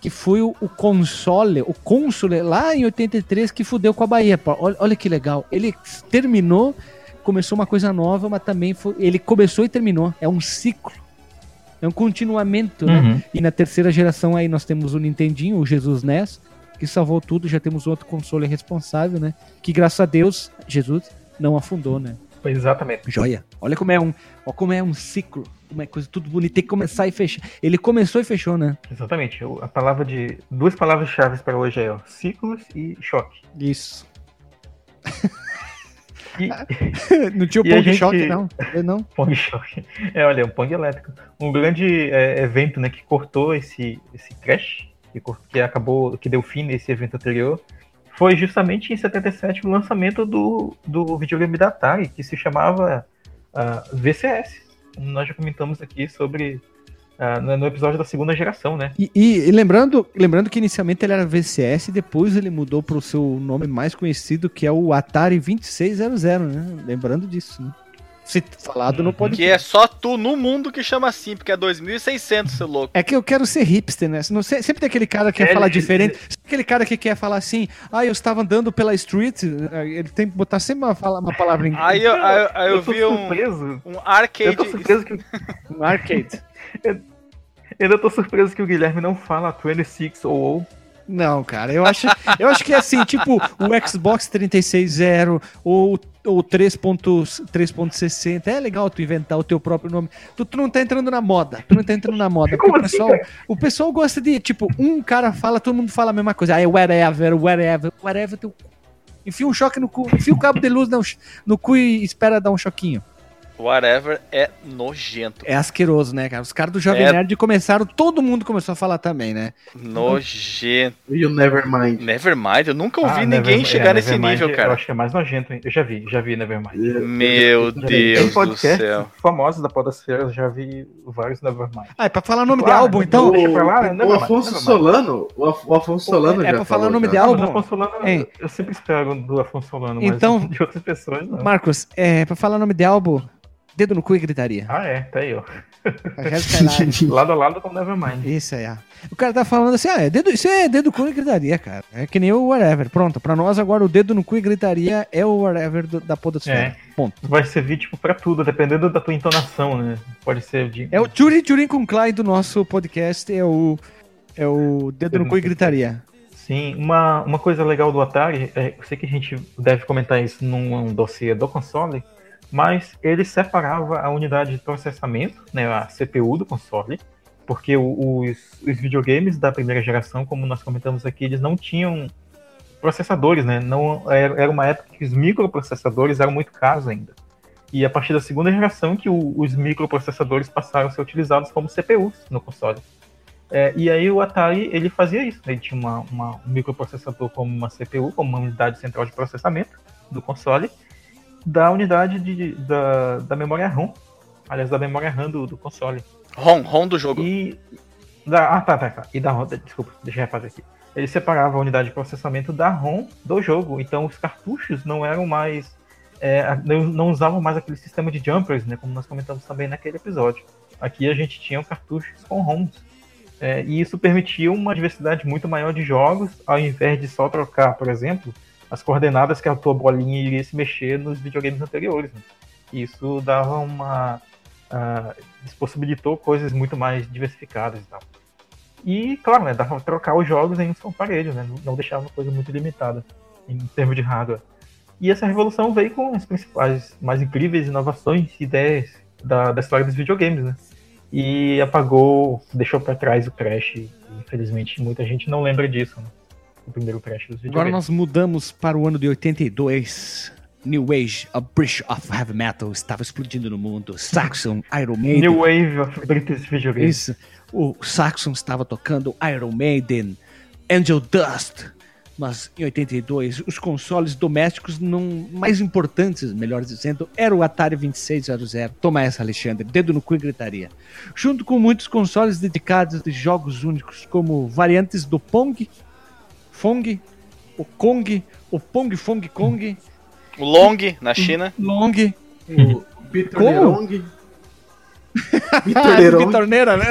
que foi o, o console, o console lá em 83 que fudeu com a Bahia. Olha, olha que legal. Ele terminou, começou uma coisa nova, mas também foi, ele começou e terminou. É um ciclo. É um continuamento, né? Uhum. E na terceira geração aí nós temos o Nintendinho, o Jesus NES, que salvou tudo. Já temos outro console responsável, né? Que graças a Deus, Jesus não afundou, né? Exatamente. Joia. Olha como é um, ó, como é um ciclo, como é coisa tudo bonito, tem que começar e fechar. Ele começou e fechou, né? Exatamente. A palavra de. Duas palavras-chave para hoje é ó, ciclos e choque. Isso. E, não tinha o Pong gente- Choque, não? Eu não. Pong Choque. É, olha, um Pong elétrico. Um grande é, evento, né, que cortou esse, esse crash, que, que acabou, que deu fim nesse evento anterior, foi justamente em 77 o lançamento do, do videogame da Atari, que se chamava ah, VCS. Nós já comentamos aqui sobre ah, no episódio da segunda geração, né? E, e- e lembrando, lembrando que inicialmente ele era VCS, depois ele mudou para o seu nome mais conhecido, que é o Atari 2600, né? Lembrando disso, né? Se falado no podcast. Que é só tu no mundo que chama assim, porque é 2600, seu louco. É que eu quero ser hipster, né? Não sei- sempre tem aquele cara que quer É, falar ele- diferente. Sempre aquele cara que quer falar assim, ah, eu estava andando pela street. Ele tem que botar sempre uma, uma palavra em Aí eu, aí eu- aí eu Eu vi um, um arcade. Eu tô surpreso que, um arcade. Eu ainda tô surpreso que o Guilherme não fala 26 ou Não, cara, eu acho, eu acho que é assim, tipo o Xbox 360 ou ou 3.3.60. É legal tu inventar o teu próprio nome. Tu, tu não tá entrando na moda. Tu não tá entrando na moda. Porque o assim, pessoal, o pessoal gosta de, tipo, um cara fala, todo mundo fala a mesma coisa. Aí, whatever, whatever, whatever. Teu... Enfia um choque no cu, enfia o cabo de luz no, no cu e espera dar um choquinho. Whatever é nojento. É asqueroso, né, cara? Os caras do Jovem É. Nerd começaram, todo mundo começou a falar também, né? Nojento. E o Nevermind. Nevermind, eu nunca ouvi Ah, ninguém Nevermind- chegar é, nesse Nevermind nível, Eu cara. acho que é mais nojento, hein? Eu já vi, já vi Nevermind. Meu Deus do céu. famosos da Podosfera, eu já vi vários Nevermind. Ah, é pra falar o nome de Claro, álbum, então? Deixa pra lá, O, o Afonso. Solano, o, Af- o Afonso Solano é já pra falar o nome já. de Ah, álbum? o Afonso Solano, eu sempre espero do Afonso Solano, mas Então- de outras pessoas não. Marcos, é, pra falar o nome de álbum, dedo no cu e gritaria. Ah, é, tá aí, ó. Hilário. lado a lado com Nevermind. Isso aí, ó. O cara tá falando assim, ah, é dedo, isso é dedo no cu e gritaria, cara. É que nem o whatever. Pronto, pra nós agora o dedo no cu e gritaria é o whatever do- da podosfera. É. Ponto. Vai servir, tipo, pra tudo, dependendo da tua entonação, né? Pode ser de... É o Tchuri Tchurin com Klein do nosso podcast, é o, é o dedo no cu e gritaria. Sim, uma, uma coisa legal do Atari, é, eu sei que a gente deve comentar isso num dossiê do console, mas ele separava a unidade de processamento, né, a CPU do console, porque os, os videogames da primeira geração, como nós comentamos aqui, eles não tinham processadores, né? Não, era uma época que os microprocessadores eram muito caros ainda. E a partir da segunda geração que o- os microprocessadores passaram a ser utilizados como CPUs no console. É, e aí o Atari ele fazia isso, né? ele tinha uma, uma- um microprocessador como uma CPU, como uma unidade central de processamento do console, da unidade de, da, da memória RAM, aliás, da memória RAM do, do console. ROM, ROM do jogo. E Da, ah, tá, tá, tá. E da ROM, desculpa, deixa eu refazer aqui. Ele separava a unidade de processamento da ROM do jogo. Então os cartuchos não eram mais. é, não, não usavam mais aquele sistema de jumpers, né? Como nós comentamos também naquele episódio. Aqui a gente tinha cartuchos com ROMs. É, e isso permitia uma diversidade muito maior de jogos, ao invés de só trocar, por exemplo, as coordenadas que a tua bolinha iria se mexer nos videogames anteriores. Né? Isso dava uma. ah, isso possibilitou coisas muito mais diversificadas e tal. E, claro, né, dava pra trocar os jogos em um só aparelho, né? Não- deixava uma coisa muito limitada em termos de hardware. E essa revolução veio com as principais, mais incríveis inovações e ideias da, da história dos videogames, né? E apagou, deixou pra trás o Crash. Infelizmente, muita gente não lembra disso, né? O primeiro Crash dos Agora videogames. nós mudamos para o ano de 82. New Age, a British of Heavy Metal estava explodindo no mundo. Saxon, Iron Maiden. New Wave of British Video Games. Isso. O Saxon estava tocando Iron Maiden, Angel Dust. Mas em 82, os consoles domésticos não mais importantes, melhor dizendo, era o Atari 2600. Toma essa, Alexandre, dedo no cu e gritaria. Junto com muitos consoles dedicados de jogos únicos, como variantes do Pong, Fong, o Kong, o Pong Fong Kong, O Long, na China. Long, O Vitor Como? Nerong. Ah, né?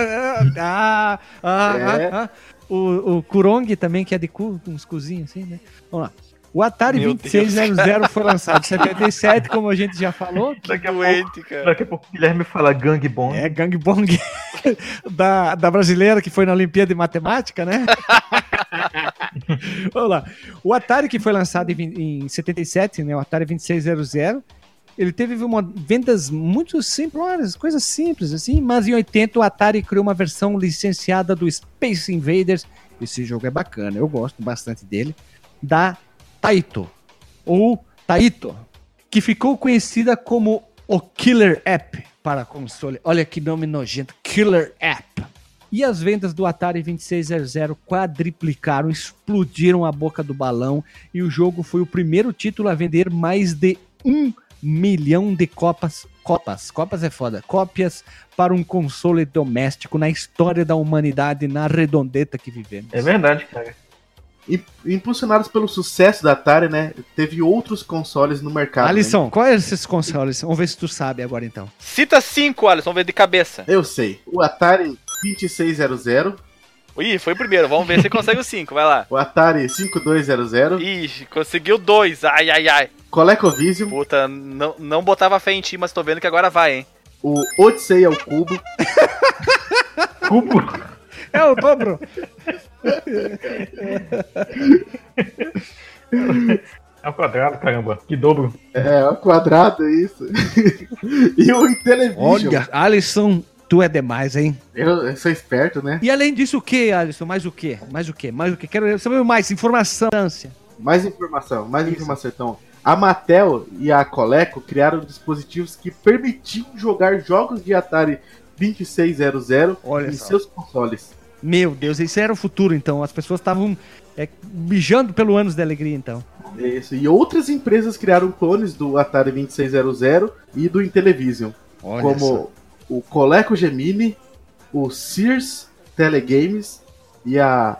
Ah, ah, É. ah, ah. O, o Kurong também, que é de cu, com uns cozinhos assim, né? Vamos lá. O Atari Meu 2600 foi lançado em 77, como a gente já falou. Daqui a, pouco, cara. daqui a pouco o Guilherme fala Gang Bong. É, Gang Bong da, da brasileira que foi na Olimpíada de Matemática, né? Vamos lá. O Atari que foi lançado em, em 77, né? O Atari 2600, ele teve uma, vendas muito simples, coisas simples assim, mas em 80 o Atari criou uma versão licenciada do Space Invaders. Esse jogo é bacana, eu gosto bastante dele. Da Taito, ou Taito, que ficou conhecida como o Killer App para console. Olha que nome nojento, Killer App. E as vendas do Atari 2600 quadriplicaram, explodiram a boca do balão e o jogo foi o primeiro título a vender mais de um milhão de copas, copas, copas é foda, cópias para um console doméstico na história da humanidade, na redondeta que vivemos. É verdade, cara. E- Impulsionados pelo sucesso da Atari, né? Teve outros consoles no mercado. né? Alisson, quais são esses consoles? Vamos ver se tu sabe agora então. Cita cinco, Alisson, vamos ver de cabeça. Eu sei. O Atari 2600, Ih, foi o primeiro, vamos ver se consegue o cinco, vai lá. o Atari 5200, Ih, conseguiu dois, ai, ai, ai. ColecoVision, Puta, não, não botava fé em ti, mas tô vendo que agora vai, hein. o Odyssey ao cubo, Cubo. É o dobro. É o quadrado, caramba. Que dobro. é, o quadrado, é isso. e o Intellivision. Olha, Alisson, tu é demais, hein? Eu, eu sou esperto, né? E além disso, o que, Alisson? Mais o que? Mais o que? Mais o que? Quero saber mais informação. Mais informação, mais informação. Então, a Mattel e a Coleco criaram dispositivos que permitiam jogar jogos de Atari 2600 Olha em só. seus consoles. Meu Deus, isso era o futuro, então. As pessoas estavam é, mijando pelo anos de alegria, então. Isso. E outras empresas criaram clones do Atari 2600 e do Intellivision, Olha como. O Coleco Gemini, o Sears Telegames e a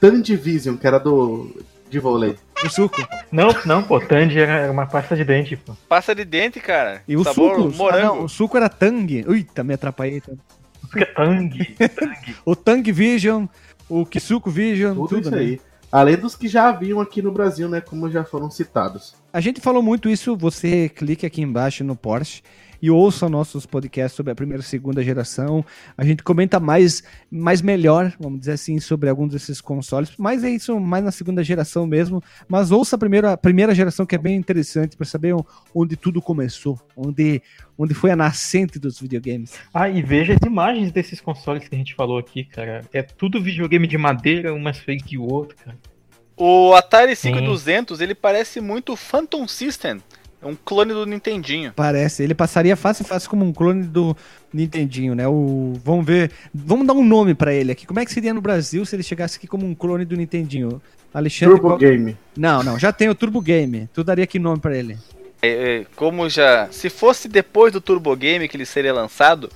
Tandivision, que era do de vôlei. O suco. Não, não, pô. Tandy era uma pasta de dente, pô. Passa de dente, cara. E o Sabor suco. morango. ah, não, o suco era Tang. Eita, me atrapalhei. Isso que é Tang. O Tang Vision, o Kisuko Vision, Tudo, tudo, isso né? aí. Além dos que já haviam aqui no Brasil, né? Como já foram citados. A gente falou muito isso, você clique aqui embaixo no Porsche e ouça nossos podcasts sobre a primeira e segunda geração. A gente comenta mais, mais melhor, vamos dizer assim, sobre alguns desses consoles. Mas é isso, mais na segunda geração mesmo. Mas ouça a primeira, a primeira geração, que é bem interessante para saber onde tudo começou, onde, onde foi a nascente dos videogames. Ah, e veja as imagens desses consoles que a gente falou aqui, cara. É tudo videogame de madeira, um mais feio que o outro, cara. O Atari 5200, ele parece muito Phantom System. É um clone do Nintendinho. Parece, ele passaria fácil fácil como um clone do Nintendinho, né? O, vamos ver, vamos dar um nome pra ele aqui. Como é que seria no Brasil se ele chegasse aqui como um clone do Nintendinho? Alexandre. Turbo qual- Game. Não, não, já tem o Turbo Game. Tu daria que nome pra ele? É, é, como já. Se fosse depois do Turbo Game que ele seria lançado,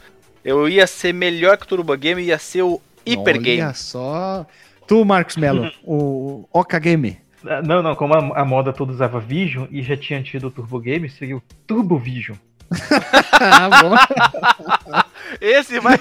eu ia ser melhor que o Turbo Game, ia ser o Hipergame. Olha só. Tu, Marcos Mello, o Oka Game. Ah, Não, não, como a, a moda toda usava Vision e já tinha tido o Turbo Game, seria o Turbo Vision. ah, bom. Esse vai.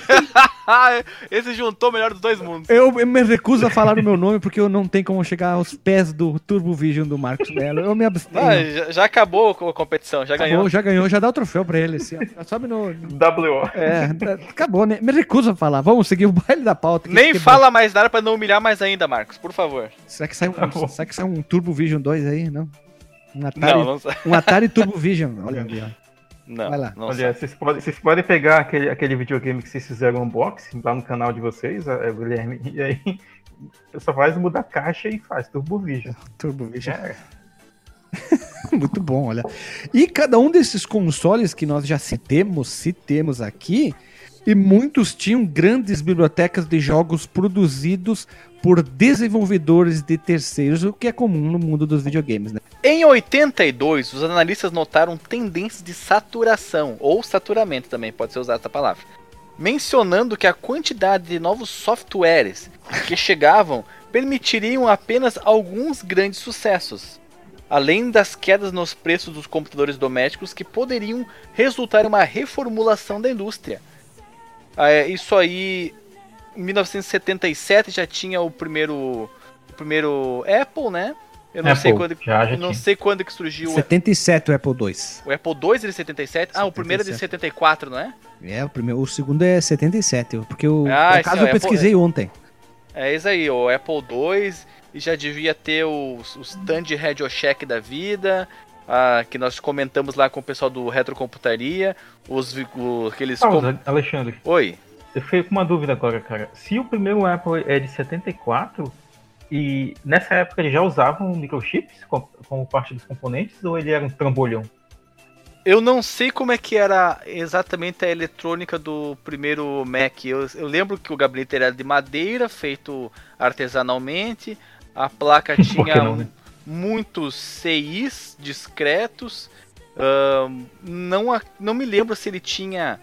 Esse juntou o melhor dos dois mundos. Eu me recuso a falar o meu nome porque eu não tenho como chegar aos pés do Turbo Vision do Marcos Mello. Eu me abstenho. Ah, já, já acabou a competição, já Acabou, ganhou. já ganhou, já dá o troféu pra ele. Assim. Sobe no. WO. É, acabou, né? Me recuso a falar. Vamos seguir o baile da pauta. Nem fala mais nada pra não humilhar mais ainda, Marcos, por favor. Será que sai um, será que sai um Turbo Vision 2 aí? Não? Um Atari, Não, não um Atari Turbo Vision. Olha ali, ó. Não, Vai lá. não Olha, vocês podem, vocês podem pegar aquele, aquele videogame que vocês fizeram unboxing lá no canal de vocês, é, é, Guilherme, e aí só faz mudar a caixa e faz Turbo Vision. Turbo Vision. É. Muito bom, olha. E cada um desses consoles que nós já citemos, citemos aqui, e muitos tinham grandes bibliotecas de jogos produzidos por desenvolvedores de terceiros, o que é comum no mundo dos videogames, né? Em 82, os analistas notaram tendências de saturação, ou saturamento também, pode ser usada essa palavra, mencionando que a quantidade de novos softwares que chegavam permitiriam apenas alguns grandes sucessos, além das quedas nos preços dos computadores domésticos que poderiam resultar em uma reformulação da indústria. Ah, é, Isso aí, em 1977 já tinha o primeiro, o primeiro Apple, né? Eu não sei Apple, quando, já, já não tinha. sei quando que surgiu o 77 o Apple II. o Apple II é de 77? Ah, o primeiro é de 74, não é? É, o, primeiro, o segundo é 77, porque o, Ah, acaso é eu pesquisei ontem. É isso aí, o Apple II e já devia ter os, os stand de RadioShack da vida, ah, que nós comentamos lá com o pessoal do Retrocomputaria, os, o- aqueles... Pausa, com- Alexandre. Oi. Eu fiquei com uma dúvida agora, cara. Se o primeiro Apple é de 74, e nessa época eles já usavam microchips com- como parte dos componentes, ou ele era um trambolhão? Eu não sei como é que era exatamente a eletrônica do primeiro Mac. Eu, eu lembro que o gabinete era de madeira, feito artesanalmente. A placa tinha não, um- né? Muitos CIs discretos. Ahn, não, não me lembro se ele tinha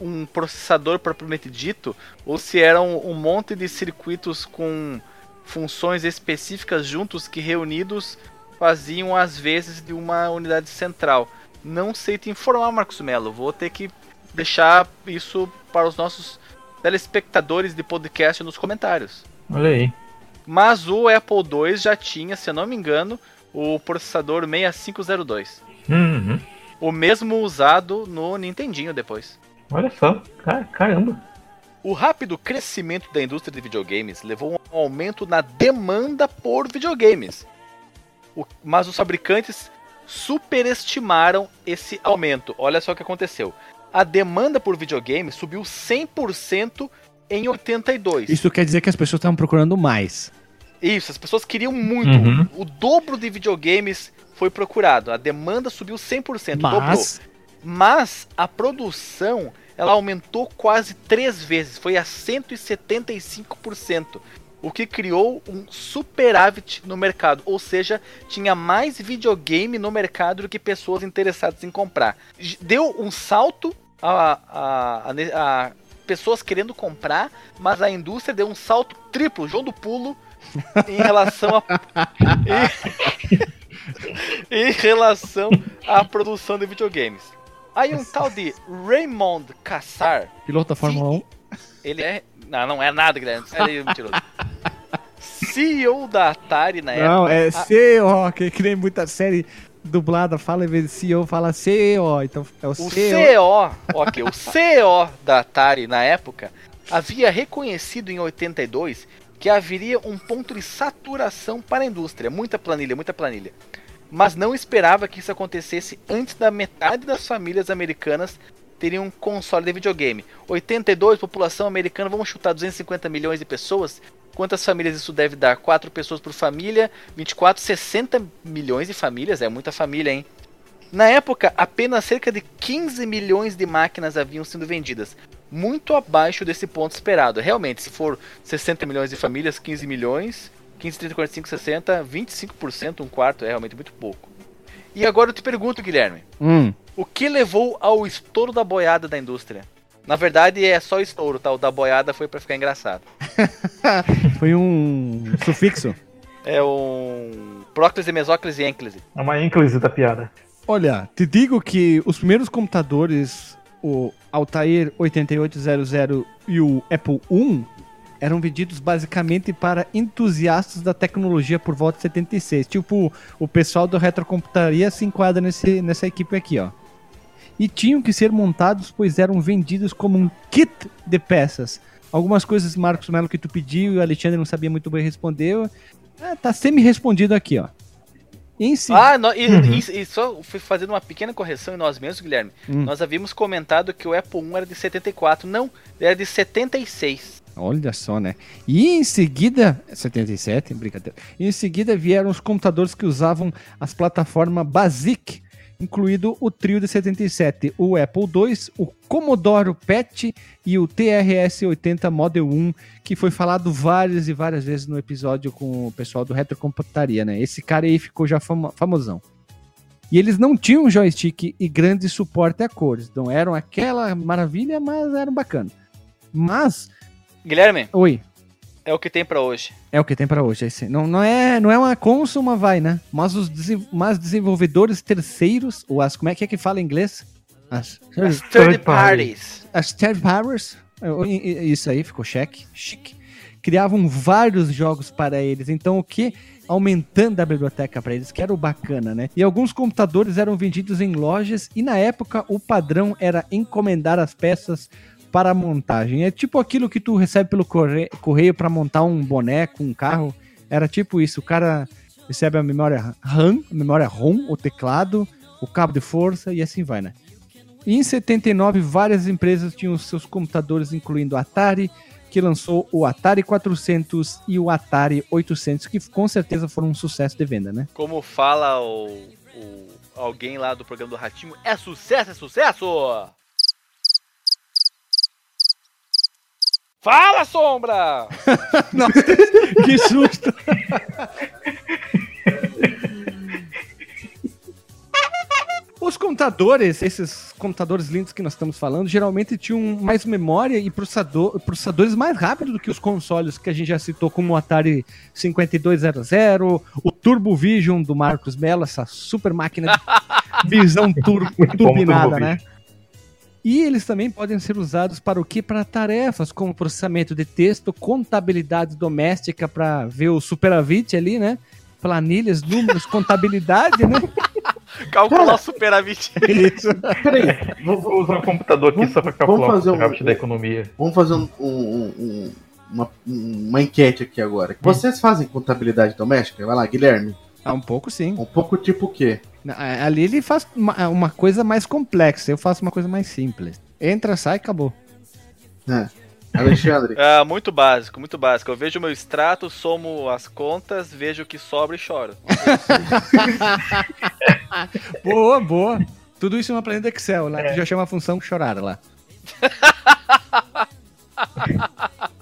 um processador propriamente dito ou se era um, um monte de circuitos com funções específicas juntos que reunidos faziam às vezes de uma unidade central. Não sei te informar, Marcos Melo. Vou ter que deixar isso para os nossos telespectadores de podcast nos comentários. Olha aí. Mas o Apple II já tinha, se eu não me engano, o processador 6502. Uhum. O mesmo usado no Nintendinho depois. Olha só, Ca- caramba. O rápido crescimento da indústria de videogames levou a um aumento na demanda por videogames. O- mas os fabricantes superestimaram esse aumento. Olha só o que aconteceu. A demanda por videogames subiu 100% em 82. Isso quer dizer que as pessoas estavam procurando mais. Isso, as pessoas queriam muito. Uhum. O dobro de videogames foi procurado. A demanda subiu 100%, Mas- dobrou. Mas a produção, ela aumentou quase três vezes, foi a 175%, o que criou um superávit no mercado, ou seja, tinha mais videogame no mercado do que pessoas interessadas em comprar. Deu um salto a, a- a a pessoas querendo comprar, mas a indústria deu um salto triplo, João do pulo, em relação a em, relação à produção de videogames. Aí um tal de Raymond Cassar, Piloto da Fórmula 1. ele é. Não, não é nada, Guilherme. Sai daí, mentiroso. CEO da Atari na Não, época. é a- CEO, que, que nem muita série dublada fala, em vez de CEO, fala CEO. Então é o, O CEO. CO, ok, o CO da Atari na época havia reconhecido em 82 que haveria um ponto de saturação para a indústria, muita planilha, muita planilha. Mas não esperava que isso acontecesse antes da metade das famílias americanas terem um console de videogame. 82, população americana, vamos chutar 250 milhões de pessoas. Quantas famílias isso deve dar? 4 pessoas por família, 24, 60 milhões de famílias, é muita família, hein? Na época, apenas cerca de 15 milhões de máquinas haviam sido vendidas, muito abaixo desse ponto esperado. Realmente, se for 60 milhões de famílias, 15 milhões, 15, 30, 45, 60, 25%, um quarto, é realmente muito pouco. E agora eu te pergunto, Guilherme, Hum. o que levou ao estouro da boiada da indústria? Na verdade é só estouro, tá? O da boiada foi pra ficar engraçado. Foi um sufixo. É um. Próclise, mesóclise e ênclise. É uma ênclise da piada. Olha, te digo que os primeiros computadores, o Altair 8800 e o Apple I, eram vendidos basicamente para entusiastas da tecnologia por volta de 76. Tipo, o pessoal do retrocomputaria se enquadra nesse, nessa equipe aqui, ó. E tinham que ser montados, pois eram vendidos como um kit de peças. Algumas coisas, Marcos Melo, que tu pediu e o Alexandre não sabia muito bem responder. É, tá semi-respondido aqui, ó. Em si... Ah, no- e, Uhum. e- e só fui fazendo uma pequena correção em nós mesmos, Guilherme. Hum. Nós havíamos comentado que o Apple I era de 74. Não, era de 76. Olha só, né? E em seguida, 77, brincadeira. E em seguida vieram os computadores que usavam as plataformas BASIC, incluído o trio de 77, o Apple II, o Commodore PET e o TRS-80 Model 1, que foi falado várias e várias vezes no episódio com o pessoal do Retrocomputaria, né? Esse cara aí ficou já famo- famosão. E eles não tinham joystick e grande suporte a cores. Não eram aquela maravilha, mas eram bacana. Mas Guilherme, Oi. É o que tem pra hoje. É o que tem pra hoje. é esse. Não, não, é, não é uma console, uma vai, né? Mas os mas desenvolvedores terceiros, ou as. Como é que é que fala em inglês? As, As third parties. As third powers. Isso aí, ficou cheque. Chique. Criavam vários jogos para eles. Então o que? Aumentando a biblioteca para eles, que era o bacana, né? E alguns computadores eram vendidos em lojas e na época o padrão era encomendar as peças para montagem. É tipo aquilo que tu recebe pelo corre- correio para montar um boneco, um carro. Era tipo isso. O cara recebe a memória RAM, a memória ROM, o teclado, o cabo de força e assim vai, né? E em 79, várias empresas tinham seus computadores, incluindo a Atari, que lançou o Atari 400 e o Atari 800, que com certeza foram um sucesso de venda, né? Como fala o, o- alguém lá do programa do Ratinho, é sucesso, é sucesso! Fala, Sombra! Nossa, que susto! Os computadores, esses computadores lindos que nós estamos falando, geralmente tinham mais memória e processador, processadores mais rápidos do que os consoles que a gente já citou, como o Atari 5200, o Turbo Vision do Marcos Mello, essa super máquina de visão tur turbinada, Turbo né? E eles também podem ser usados para o que? Para tarefas como processamento de texto, contabilidade doméstica para ver o superavit ali, né? Planilhas, números, contabilidade, né? Calcular o superávit. Isso. Peraí, vou, Vou usar um computador aqui só pra calcular vamos fazer o um- da economia. Vamos fazer um- um- um- uma, uma enquete aqui agora. Vocês fazem contabilidade doméstica? Vai lá, Guilherme. Ah, um pouco sim. Um pouco tipo o quê? Ali ele faz uma, uma coisa mais complexa, eu faço uma coisa mais simples. Entra, sai, acabou. É. Alexandre. Ah, muito básico, muito básico. Eu vejo o meu extrato, somo as contas, vejo o que sobra e choro. boa, boa. Tudo isso é uma planilha Excel, lá, que já chama a função chorar lá.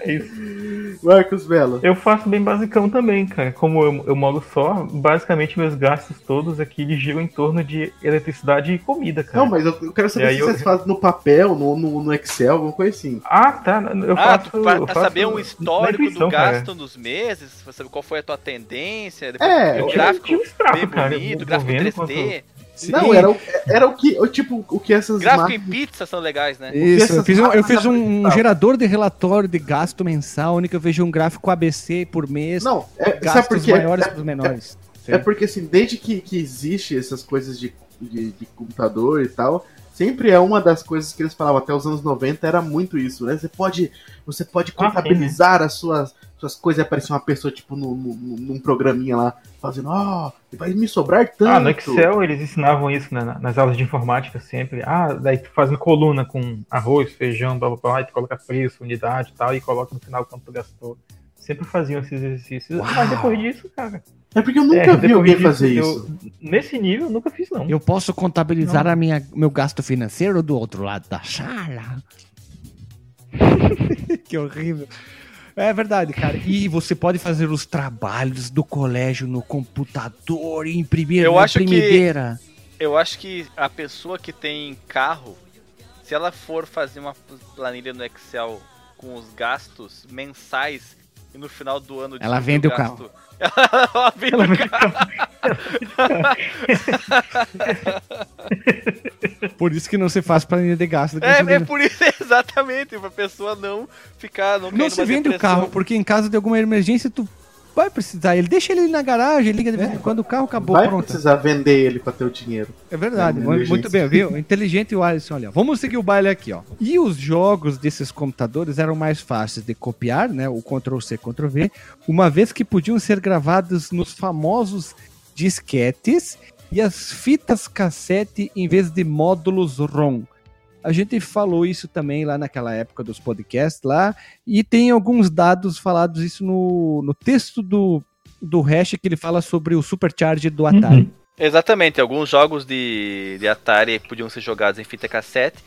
É isso. Marcos Belo. Eu faço bem basicão também, cara. Como eu, eu moro só, basicamente meus gastos todos aqui eles giram em torno de eletricidade e comida, cara. Não, mas eu, eu quero saber E se eu- vocês fazem no papel, no, no, no Excel, alguma coisa assim. Ah, tá. Eu ah, faço. pra, eu pra faço saber um histórico intuição, do cara. gasto nos meses, pra saber qual foi a tua tendência, depois É, o eu gráfico tinha um extrato, bem cara, bonito, eu gráfico vou vendo 3D. Não, era, o- era o que, o tipo, o que essas Gráfico em pizza são legais, né? Isso, eu fiz, um, eu fiz um, um gerador de relatório de gasto mensal, onde eu vejo um gráfico ABC por mês, Não, é, sabe gastos por quê? maiores É- para os menores. É porque, assim, desde que, que existe essas coisas de, de, de computador e tal, sempre é uma das coisas que eles falavam até os anos 90, era muito isso, né? Você pode, você pode Ah, sim, contabilizar as suas, suas coisas e aparecer uma pessoa, tipo, no, no- num programinha lá, fazendo, ó, vai me sobrar tanto. Ah, no Excel eles ensinavam isso né, na- nas aulas de informática sempre. Ah, daí tu faz uma coluna com arroz, feijão, blá blá blá, e tu coloca preço, unidade e tal, e coloca no final quanto tu gastou. Sempre faziam esses exercícios. Mas depois disso, cara. É porque eu nunca É, vi alguém disso, fazer eu- isso. Nesse nível, eu nunca fiz, não. Eu posso contabilizar Não. a minha, meu gasto financeiro do outro lado da sala. que horrível. É verdade, cara. E você pode fazer os trabalhos do colégio no computador e imprimir Eu na acho que- imprimedeira. Eu acho que a pessoa que tem carro se ela for fazer uma planilha no Excel com os gastos mensais e no final do ano Ela vende o gasto- ela vende o carro. Por isso que não se faz planilha de gasto. É, gasolina. é por isso, exatamente, pra pessoa não ficar. Não, Não se vende o depressão. carro, porque em caso de alguma emergência, tu vai precisar. Ele deixa ele na garagem, liga de vez em quando o carro acabou, Vai pronto. precisar vender ele pra ter o dinheiro. É verdade, É, muito bem, viu? Inteligente o Alisson, olha. Vamos seguir o baile aqui, ó. E os jogos desses computadores eram mais fáceis de copiar, né? O Ctrl-C, Ctrl-V, uma vez que podiam ser gravados nos famosos disquetes e as fitas cassete em vez de módulos ROM. A gente falou isso também lá naquela época dos podcasts lá, e tem alguns dados falados isso no, no texto do, do hash que ele fala sobre o Supercharger do Atari. Exatamente, alguns jogos de, de Atari podiam ser jogados em fita cassete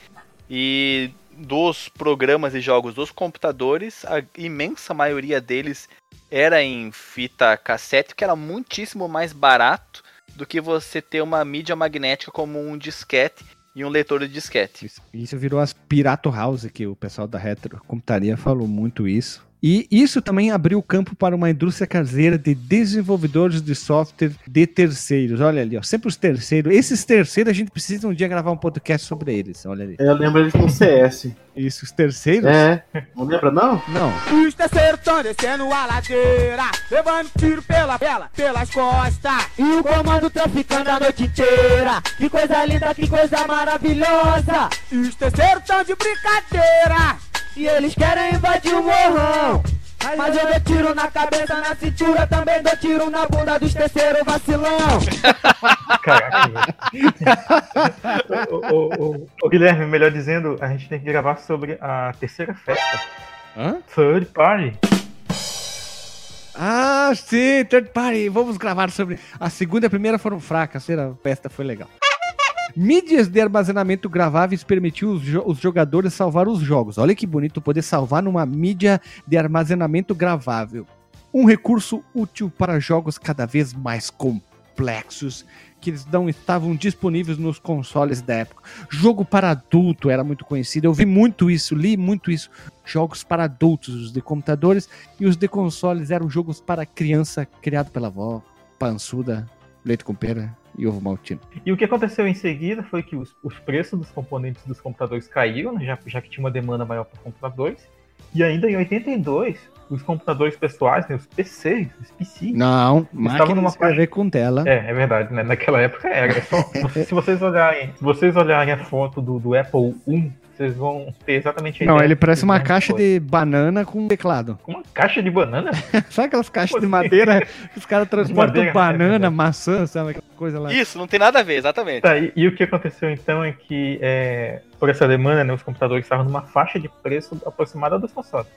e dos programas e jogos dos computadores, a imensa maioria deles era em fita cassete, que era muitíssimo mais barato do que você ter uma mídia magnética como um disquete e um leitor de disquete. Isso, isso virou as Pirato House, que o pessoal da Retrocomputaria falou muito isso. E isso também abriu o campo para uma indústria caseira de desenvolvedores de software de terceiros. Olha ali, ó, sempre os terceiros. Esses terceiros a gente precisa um dia gravar um podcast sobre eles. Olha ali. Eu lembro eles no CS. Isso, os terceiros? É. Não lembra, não? Não. Os terceiros tão descendo a ladeira, levando tiro pela, pela, pelas costas. E o comando traficando a noite inteira. Que coisa linda, que coisa maravilhosa. E os terceiros tão de brincadeira. E eles querem invadir o morrão. Mas eu dou tiro na cabeça, na cintura, também dou tiro na bunda dos terceiros vacilão. ô, ô, ô, ô, Guilherme, melhor dizendo, a gente tem que gravar sobre a terceira festa. Hã? Third Party. Ah, sim, third party. Vamos gravar sobre. A segunda e a primeira foram fracas, a terceira festa foi legal. Mídias de armazenamento graváveis permitiu os, jo- os jogadores salvar os jogos. Olha que bonito poder salvar numa mídia de armazenamento gravável. Um recurso útil para jogos cada vez mais complexos que eles não estavam disponíveis nos consoles da época. Jogo para adulto era muito conhecido. Eu vi muito isso, li muito isso. Jogos para adultos, os de computadores e os de consoles eram jogos para criança criado pela avó, pançuda, leite com pera e ovo maltino. E o que aconteceu em seguida foi que os, os preços dos componentes dos computadores caíram, né, já, já que tinha uma demanda maior para computadores. E ainda em 82, os computadores pessoais, né, os PCs, os PC, Não, estavam numa escrever com tela. É, é verdade, né? Naquela época era. Só- se vocês olharem, se vocês olharem a foto do, do Apple I, vocês vão ter exatamente a Não, ele parece uma caixa de banana com teclado. Uma caixa de banana? Sabe aquelas caixas de madeira que os caras transportam madeira, é banana, maçã, sabe aquela coisa lá? Isso, não tem nada a ver, exatamente. Tá, e, e o que aconteceu então é que, é, por essa demanda, né, os computadores estavam numa faixa de preço aproximada dos consoles.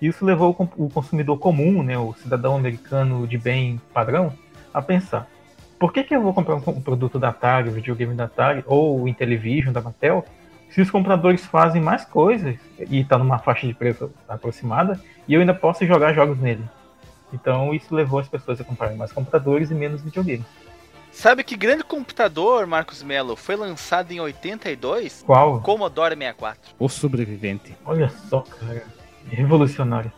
Isso levou o consumidor comum, né, o cidadão americano de bem padrão, a pensar: por que, que eu vou comprar um, um produto da Atari, um videogame da Atari, ou o Intellivision da Mattel, se os computadores fazem mais coisas e está numa faixa de preço aproximada e eu ainda posso jogar jogos nele? Então isso levou as pessoas a comprarem mais computadores e menos videogames. Sabe que grande computador, Marcos Mello, foi lançado em 82? Qual? Commodore 64. O sobrevivente. Olha só, cara. Revolucionário.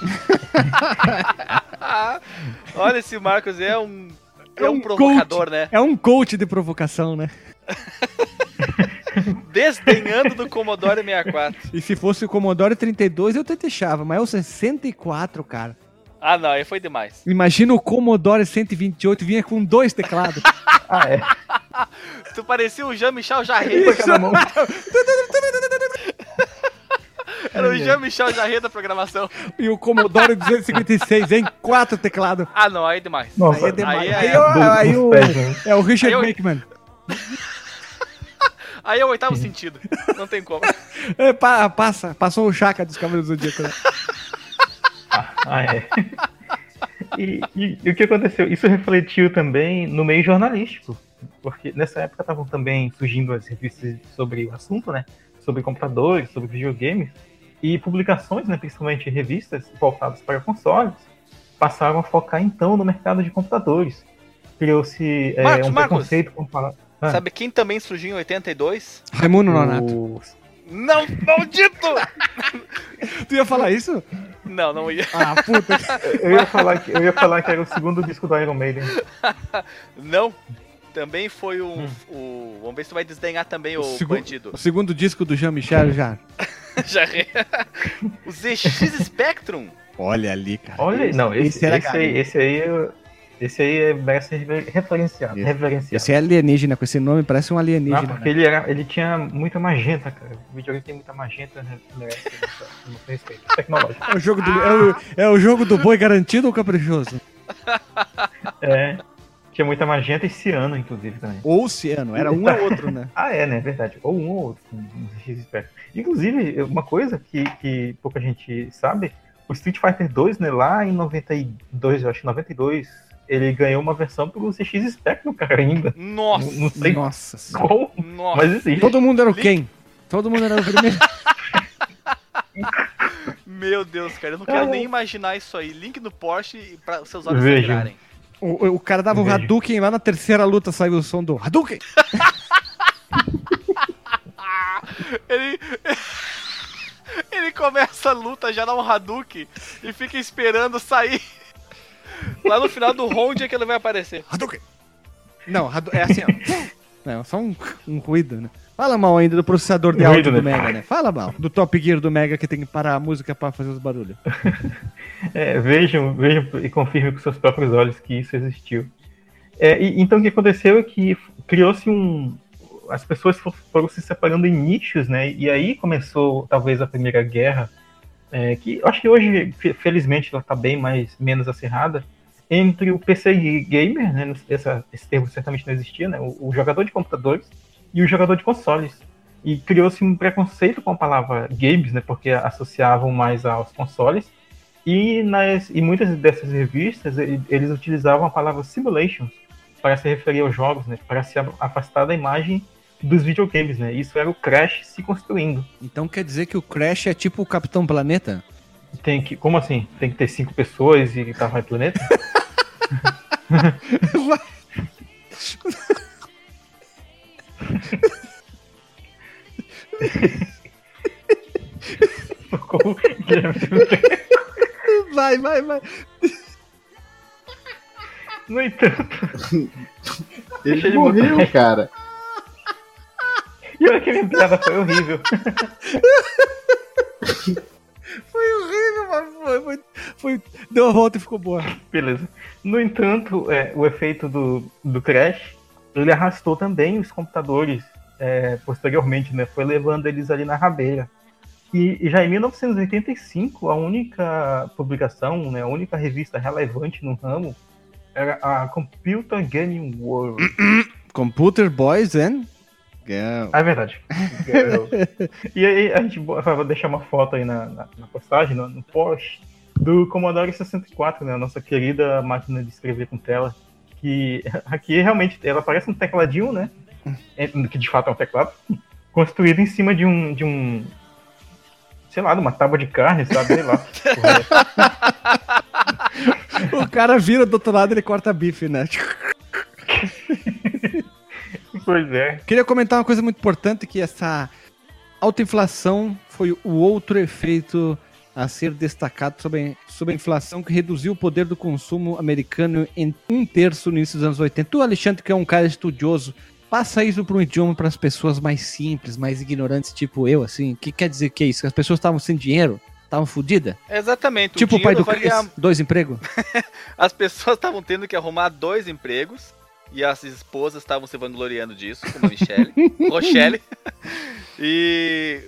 Olha, esse Marcos é um. É, um, coach, provocador, né? É um coach de provocação, né? Desdenhando do Commodore 64. E se fosse o Commodore 32, eu te deixava, mas é o 64, cara. Ah, não, aí foi demais. Imagina o Commodore 128 vinha com dois teclados. ah, é. Tu parecia o Jean-Michel Jarret. Era o Jean-Michel Jarret da programação. E o Commodore 256 em quatro teclados. Ah, não, aí é demais. Nossa, aí é demais. Aí, Aí, é, eu- aí o, é o Richard Aí eu- Bakeman. Aí é o oitavo sentido. Não tem como. É, pa- passa, passou o Chaka dos Cavaleiros do Zodíaco. né? Ah, é. E, e- e o que aconteceu? Isso refletiu também no meio jornalístico, porque nessa época estavam também surgindo as revistas sobre o assunto, né? Sobre computadores, sobre videogames, e publicações, né, principalmente revistas voltadas para consoles, passaram a focar então no mercado de computadores. Criou-se é, um Marcos. preconceito comparado. Ah. Sabe quem também surgiu em 82? Raimundo O- Nonato. Não, maldito! Tu ia falar isso? Não, não ia. Ah, puta. Eu ia, falar que, eu ia falar que era o segundo disco do Iron Maiden. Não. Também foi o, Hum. o. Vamos ver se tu vai desdenhar também o, Segu- bandido. O segundo disco do Jean-Michel já. Já o ZX Spectrum. Olha ali, cara. Olha, não, esse, esse era esse, aí, esse aí, eu- esse aí é- merece referenciado. Esse- reverenciado. Esse é alienígena, com esse nome parece um Não, alienígena. porque ele, era, ele tinha muita magenta, cara. O videogame tem muita magenta, né? merece essa- esse respeito tecnológico. É o jogo do, é o, é o jogo do boi garantido ou caprichoso? É, tinha muita magenta e ciano, inclusive, também. Ou oceano, era um ou outro, né? Ah, é, né? Verdade. Ou um ou outro. Spectrum. Inclusive, uma coisa que, que pouca gente sabe, o Street Fighter 2, né, lá em 92, eu acho que 92, ele ganhou uma versão pro ZX Spectrum, cara, ainda. Nossa! Não, não sei Nossa como, Nossa. mas existe. Todo mundo era o quem? Todo mundo era o primeiro. Meu Deus, cara, eu não quero Ah. nem imaginar isso aí. Link no Porsche para seus olhos sangrarem. O, o cara dava o Vejo. Hadouken lá na terceira luta saiu o som do Hadouken. Ele. Ele começa a luta, já dá um Hadouken e fica esperando sair. Lá no final do round é que ele vai aparecer. Hadouken. Não, é assim, ó. Não, só um, um ruído, né? Fala mal ainda do processador de áudio do né? Mega, né? Fala mal. Do Top Gear do Mega que tem que parar a música pra fazer os barulhos. É, vejam, vejam e confirmem com seus próprios olhos que isso existiu. É, e- então o que aconteceu é que criou-se um. As pessoas fo- foram se separando em nichos, né? E aí começou talvez a Primeira Guerra, é, que acho que hoje, fe- felizmente, ela está bem mais menos acirrada, entre o PC gamer, né? Essa, esse termo certamente não existia, né? O, o jogador de computadores e o jogador de consoles. E criou-se um preconceito com a palavra games, né? Porque associavam mais aos consoles. E, nas, e muitas dessas revistas, eles utilizavam a palavra simulations para se referir aos jogos, né? Para se afastar da imagem dos videogames, né? Isso era o Crash se construindo. Então quer dizer que o Crash é tipo o Capitão Planeta? Tem que, como assim? Tem que ter cinco pessoas e tava em planeta? Como Guilherme Vai, vai, vai. No entanto, Ele Deixa ele morreu, botar. cara. E olha que a minha piada foi horrível. Foi horrível, mas foi, foi, foi- Deu a volta e ficou boa. Beleza. No entanto, é, o efeito do, do Crash, ele arrastou também os computadores é, posteriormente, né? Foi levando eles ali na rabeira. E, e já em 1985, a única publicação, né, a única revista relevante no ramo era a Computer Gaming World. Computer Boys and Girl. Ah, é verdade. e aí a gente vai deixar uma foto aí na, na, na postagem, no, no post, do Commodore 64, né? A nossa querida máquina de escrever com tela. Que aqui realmente ela parece um tecladinho, né? É, Que de fato é um teclado. Construído em cima de um. De um sei lá, de uma tábua de carne, sabe? Sei lá. O cara vira do outro lado e ele corta bife, né? Pois é. Queria comentar uma coisa muito importante, que essa alta inflação foi o outro efeito a ser destacado sobre, sobre a inflação que reduziu o poder do consumo americano em um terço no início dos anos 80. Tu, Alexandre, que é um cara estudioso, passa isso para um idioma para as pessoas mais simples, mais ignorantes, tipo eu, assim. O que quer dizer que é isso? Que as pessoas estavam sem dinheiro? Estavam fodidas? Exatamente. Tipo o pai do dinheiro Chris, dois empregos? As pessoas estavam tendo que arrumar dois empregos e as esposas estavam se vangloriando disso, como a Michelle, Rochelle. E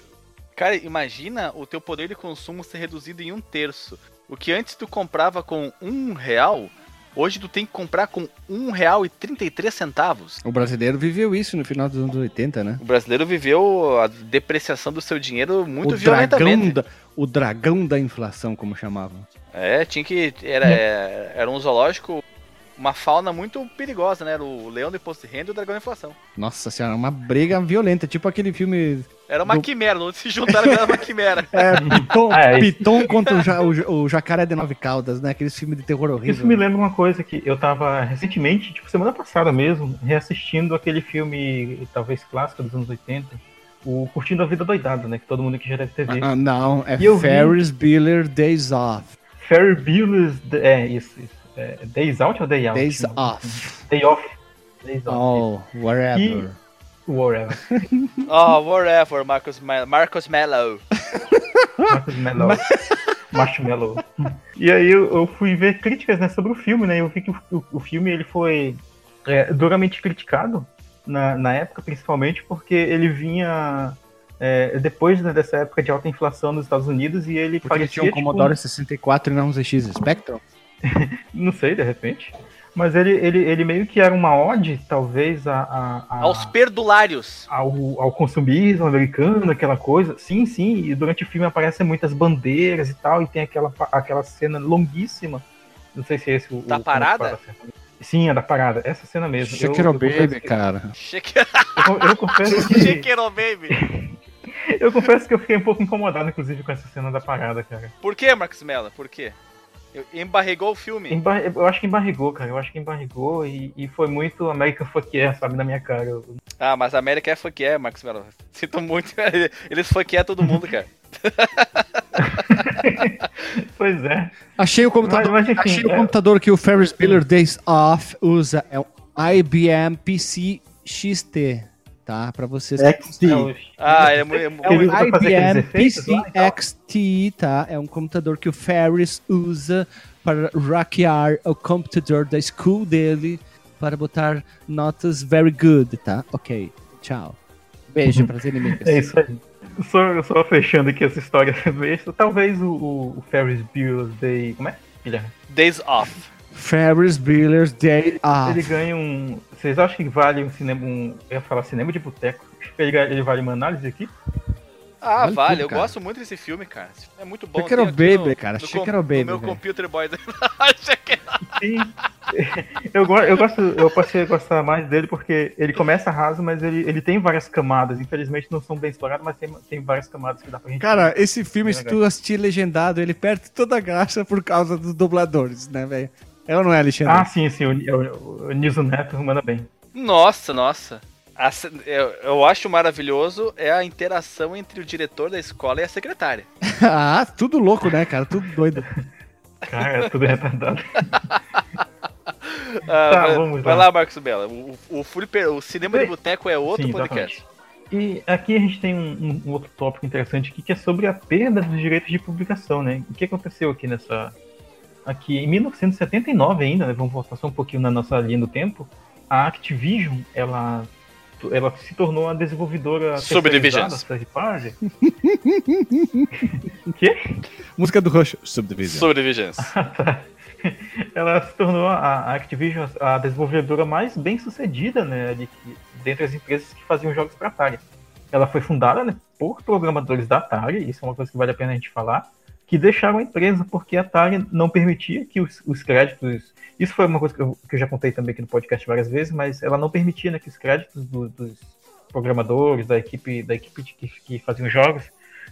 cara, imagina o teu poder de consumo ser reduzido em um terço. O que antes tu comprava com um real, hoje tu tem que comprar com um real e trinta e três centavos. O brasileiro viveu isso no final dos anos 80, né? O brasileiro viveu a depreciação do seu dinheiro muito o dragão, violentamente. da, o dragão da inflação, como chamavam. É, tinha que. Era, é, era um zoológico uma fauna muito perigosa, né? Era o leão do imposto de renda e o dragão da inflação. Nossa senhora, uma briga violenta, tipo aquele filme. Era uma do- quimera, não se juntaram, era uma quimera. É, Piton, Ah, é. Piton contra o, ja- o o jacaré de nove caudas, né? Aqueles filmes de terror horrível. Isso me lembra uma coisa que eu tava recentemente, tipo semana passada mesmo, reassistindo aquele filme, talvez clássico dos anos 80, o Curtindo a Vida Doidado, né? Que todo mundo aqui já deve ter visto. Ah, não, é eu vi- Ferris Bueller Days Off. Ferry Bueller's... É, isso, isso. É, Days Out ou Day Out? Days Off. Day Off. Days Off. Oh, whatever. E- Whatever. Oh, whatever, Marcos, Me Marcos Mello. Marcos Mello. Marshmallow. E aí eu, eu fui ver críticas né, sobre o filme, né? Eu vi que o, o- o filme ele foi é, duramente criticado na, na época, principalmente porque ele vinha é, depois né, dessa época de alta inflação nos Estados Unidos e ele Porque parecia tinha um tipo, Commodore 64 e não um ZX Spectrum? não sei, de repente. Mas ele, ele, ele meio que era uma ode, talvez, a, a- a- Aos perdulários. ao, ao consumismo americano, aquela coisa. Sim, sim, e durante o filme aparecem muitas bandeiras e tal, e tem aquela, aquela cena longuíssima. Não sei se é esse o. Da o- parada? Sim, a da parada. Essa cena mesmo. Shake It, confesso baby, que- cara. Eu, eu confesso que. Baby. eu confesso que eu fiquei um pouco incomodado, inclusive, com essa cena da parada, cara. Por que, Marcos Mello? Por quê? Embarregou o filme. Embar- Eu acho que embarrigou, cara. Eu acho que embarrigou e, e foi muito American Fuck Yeah, sabe, na minha cara. Eu- Ah, mas a América é fuck é, Marcos Mello. Sinto muito. Eles fuck é todo mundo, cara. Pois é. Achei o computador, Mas- mas, enfim, achei o é- computador que o Ferris Bueller Days Off usa. É um IBM PC XT, tá? Pra vocês. XT. É o- Ah, é. É, É um aqueles IBM efeitos PC lá e tal? XT, tá? É um computador que o Ferris usa para hackear o computador da school dele para botar notas very good, tá? Ok, tchau. Beijo para os inimigos. É isso aí. Só, só fechando aqui essa história besta, talvez o, o, o Ferris Bueller's Day. Como é? Guilherme? Days Off. Ferris Bueller's Day Off. Ele ganha um. Vocês acham que vale um cinema. Um, eu ia falar cinema de boteco? Ele, ele vale uma análise aqui? Ah, Vale vale. eu cara. gosto muito desse filme, cara. Esse filme É muito bom. Aqui baby, cara. oh, baby, meu velho. computer boy. Sim. eu, go- eu gosto. Eu passei a gostar mais dele porque ele começa raso, mas ele, ele tem várias camadas. Infelizmente não são bem exploradas, mas tem, tem várias camadas que dá pra gente. Cara, esse filme, se tu assistir legendado, ele perde toda a graça por causa dos dubladores, né, velho? É ou não é, Alexandre? Ah, sim, sim. O, o, o Niso Neto manda bem. Nossa, nossa. A eu, eu acho maravilhoso é a interação entre o diretor da escola e a secretária. Ah, tudo louco, né, cara? Tudo doido. Cara, é tudo retardado. Ah, Tá, vai, vamos vai lá. lá, Marcos Bela. O, o, o cinema de boteco é outro sim, podcast. E aqui a gente tem um, um- um outro tópico interessante aqui, que é sobre a perda dos direitos de publicação, né? O que aconteceu aqui nessa... Aqui, em 1979 ainda, né? Vamos voltar só um pouquinho na nossa linha do tempo. A Activision, ela, ela se tornou a desenvolvedora Subdivisions. third quê? Música do Rush. Subdivision. Subdivisions. ela se tornou a Activision a desenvolvedora mais bem sucedida, né, de que, dentre as empresas que faziam jogos para Atari. Ela foi fundada né, por programadores da Atari, isso é uma coisa que vale a pena a gente falar, que deixaram a empresa porque a Atari não permitia que os, os créditos. Isso foi uma coisa que eu, que eu já contei também aqui no podcast várias vezes, mas ela não permitia né, que os créditos do- dos programadores, da equipe, da equipe de- que, que faziam jogos,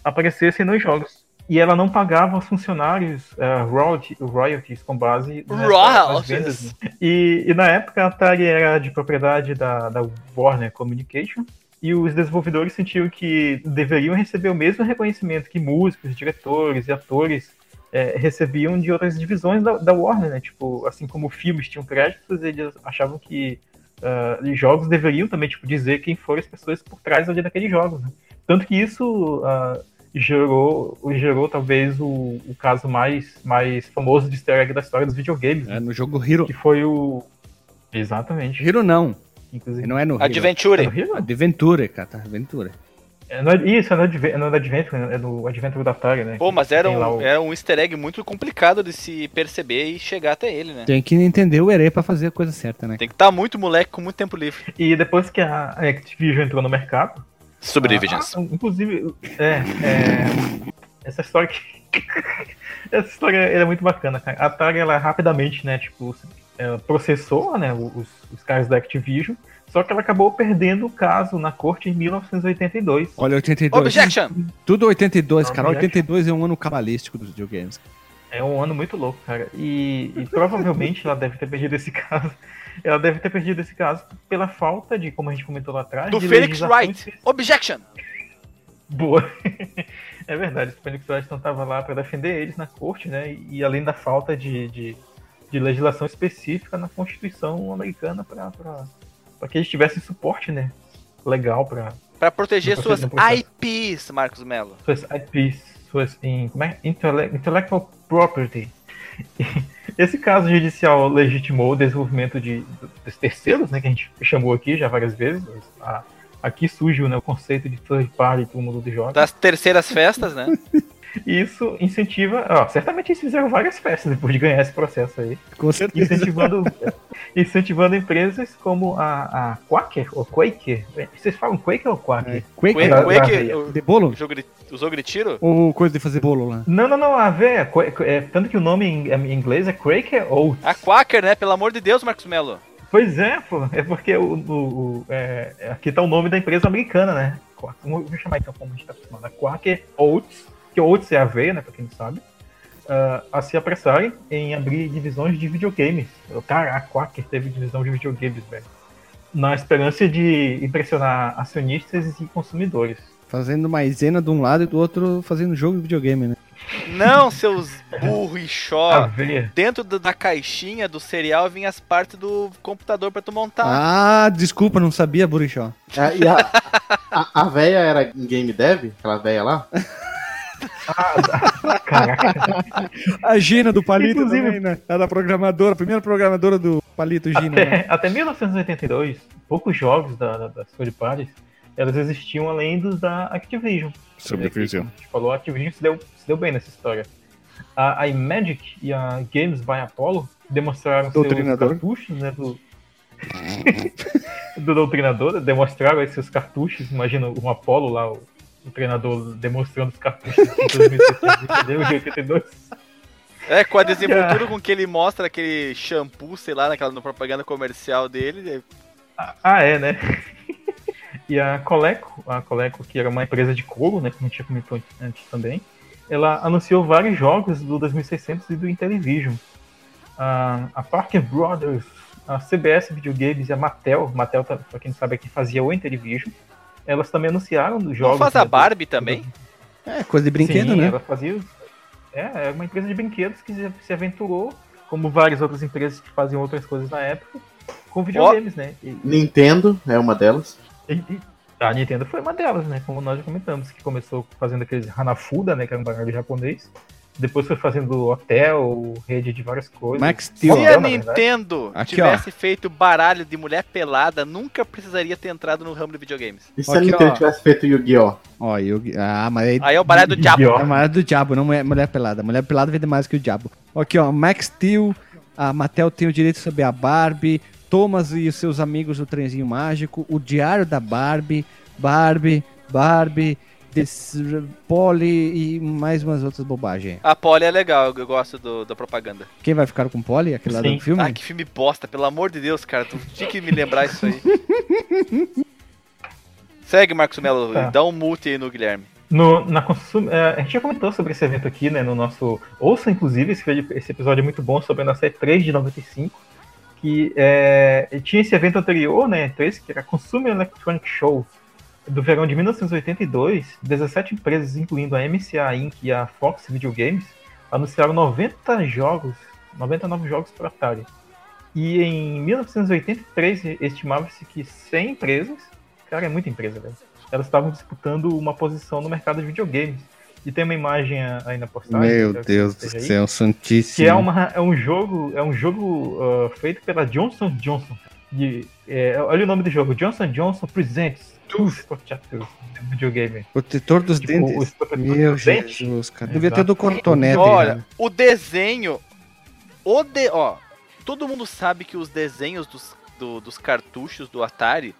aparecessem nos jogos. E ela não pagava aos funcionários eh, royalty- royalties com base nessa- nas Royalties. vendas. né? E, e na época a Atari era de propriedade da, da Warner Communication e os desenvolvedores sentiam que deveriam receber o mesmo reconhecimento que músicos, diretores e atores eh, recebiam de outras divisões da, da Warner, né? Tipo, assim como filmes tinham créditos, eles achavam que os jogos deveriam também tipo, dizer quem foram as pessoas por trás ali daqueles jogos. né? Tanto que isso ah, gerou, gerou talvez o, o caso mais, mais famoso de easter egg da história dos videogames. É no jogo Hero. Que foi o. Exatamente. Hero não. Inclusive. Não é no. Adventure. É no Hero? Adventure, cara. tá? Adventure. É, não é- isso, é no, é do Adventure, é do Adventure da Atari, né? Pô, mas era um, o- era um easter egg muito complicado de se perceber e chegar até ele, né? Tem que entender o Herê pra fazer a coisa certa, né? Tem que estar muito moleque com muito tempo livre. E depois que a Activision entrou no mercado. Subdivisions. ah, inclusive, é, é, Essa história que. essa história é muito bacana, cara. A Atari, ela rapidamente, né, tipo. É, ela processou né, os, os caras da Activision, só que ela acabou perdendo o caso na corte em 1982. Olha, 82. Objection! Tudo 82, cara. Objection. 82 é um ano cabalístico dos videogames. É um ano muito louco, cara. E, e provavelmente ela deve ter perdido esse caso. Ela deve ter perdido esse caso pela falta de, como a gente comentou lá atrás, Do de Felix Wright. Objection! Boa. é verdade, o Phoenix Wright não estava lá para defender eles na corte, né? E além da falta de, de, de legislação específica na Constituição americana para que eles tivessem suporte, né? Legal para Pra proteger suas. IPs, Marcos Melo. suas IPs, suas in, como é? Intellectual property. Esse caso judicial legitimou o desenvolvimento de, dos terceiros, né, que a gente chamou aqui já várias vezes. A- aqui surge né, o conceito de third party para o mundo dos jogos. Das terceiras festas, né? E isso incentiva. Ó, certamente eles fizeram várias festas depois de ganhar esse processo aí. Com certeza. Incentivando, incentivando empresas como a, a Quaker, ou Quaker. Vocês falam Quaker ou Quaker? Quaker? Da- da Quake, aveia. o- De bolo? Usou, gri- usou gritiro? Ou coisa de fazer bolo lá? Não, não, não, a aveia. Qua- É, tanto que o nome em, em inglês é Quaker Oats. A Quaker, né? Pelo amor de Deus, Marcos Melo. Pois é, pô. É porque o, o- o- é, aqui tá o nome da empresa americana, né? Quaker. Vou vou chamar então como a gente tá acostumado. A Quaker Oats, que Oats é aveia, né? Pra quem não sabe. ah, a se apressarem em abrir divisões de videogames. Cara, a Quaker teve divisão de videogames, velho. Na esperança de impressionar acionistas e consumidores. Fazendo maisena de um lado e do outro fazendo jogo de videogame, né? Não, seus burro e chó. Dentro do- da caixinha do cereal vinha as partes do computador pra tu montar. Ah, desculpa, não sabia, Burichó. É, e a, a, a véia era em game dev? Aquela véia lá? Caraca. A Gina do Palito Inclusive- também, né? Ela é programadora, a primeira programadora do Palito Gina. Até, né? até 1982, poucos jogos da, da, das third parties, elas existiam além dos da Activision. Subdivision. A gente falou, a Activision se deu, se deu bem nessa história. A, a Imagic e a Games by Apollo demonstraram seus Doutrinador. cartuchos, né, do... do doutrinador, demonstraram aí seus cartuchos, imagina um Apollo lá, o, o treinador demonstrando os cartuchos em 2082, de 82. É, com a desenvoltura com que ele mostra aquele shampoo, sei lá, naquela no propaganda comercial dele. Ah, é, né? e a Coleco, a Coleco, que era uma empresa de couro, né, como a gente tinha comentou antes também, ela anunciou vários jogos do 2600 e do Intellivision. A, a Parker Brothers, a CBS Videogames e a Mattel, Mattel, tá- pra quem não sabe, aqui fazia o Intellivision, elas também anunciaram Não jogos... faz a né, Barbie também? É, coisa de brinquedo, Sim, né? ela fazia... É, é uma empresa de brinquedos que se- aventurou, como várias outras empresas que faziam outras coisas na época, com videogames, né? E- Nintendo é uma delas. e- e a Nintendo foi uma delas, né? Como nós já comentamos, que começou fazendo aqueles Hanafuda, né? Que era um baralho japonês. Depois foi fazendo hotel, rede de várias coisas. Max Se Hotel, a. Nintendo Aqui, tivesse feito baralho de mulher pelada, nunca precisaria ter entrado no ramo de videogames. E se a Aqui, Nintendo ó. tivesse feito Yu-Gi-Oh! Ó, eu... Ah, mas aí... Aí é o baralho do diabo. É mulher do diabo, não é mulher pelada. Mulher pelada vende mais que o diabo. Aqui, ó, Max Steel, a Mattel tem o direito sobre a Barbie, Thomas e os seus amigos do trenzinho mágico, o diário da Barbie, Barbie, Barbie, Des... Polly e mais umas outras bobagens. A Polly é legal, eu gosto do- da propaganda. Quem vai ficar com Polly? Aquele lá Sim. do filme? Ah, que filme bosta, pelo amor de Deus, cara. Tu tinha que me lembrar isso aí. Segue, Marcos Melo. Tá. Dá um mute aí no Guilherme. No, na consum... é, a gente já comentou sobre esse evento aqui, né? No nosso. Ouça, inclusive, esse, episódio é muito bom sobre a nossa E3 de 95. Que é, tinha esse evento anterior, né? E3, que era Consumer Electronic Show do verão de 1982. 17 empresas, incluindo a MCA Inc. e a Fox Videogames, anunciaram 90 jogos, 99 jogos para Atari. E em 1983, estimava-se que 100 empresas, cara, é muita empresa, velho, elas estavam disputando uma posição no mercado de videogames. E tem uma imagem aí na postagem. Meu Deus do esteja aí, céu, santíssimo. Que é, uma, é um jogo, é um jogo ah, feito pela Johnson Johnson. De, é, olha o nome do jogo, Johnson Johnson Presents Tooth Protectors do videogame. Protetor dos Tipo, dentes. Meu dos dentes. Jesus, cara. Exato. Devia ter do cotonete. Olha, né? o desenho. O de, ó, todo mundo sabe que os desenhos dos, do- dos cartuchos do Atari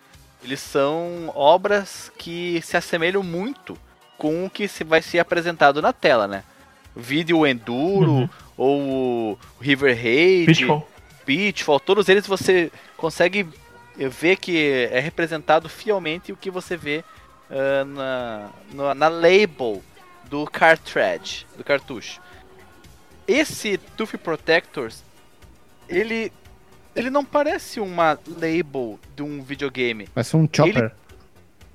eles são obras que se assemelham muito com o que se vai ser apresentado na tela, né? Vídeo Enduro Uhum. ou o River Raid, Pitfall. Pitfall, todos eles você consegue ver que é representado fielmente o que você vê ah, na, na, na label do cartridge, do cartucho. Esse Tooth Protectors, ele ele não parece uma label de um videogame. Parece um chopper.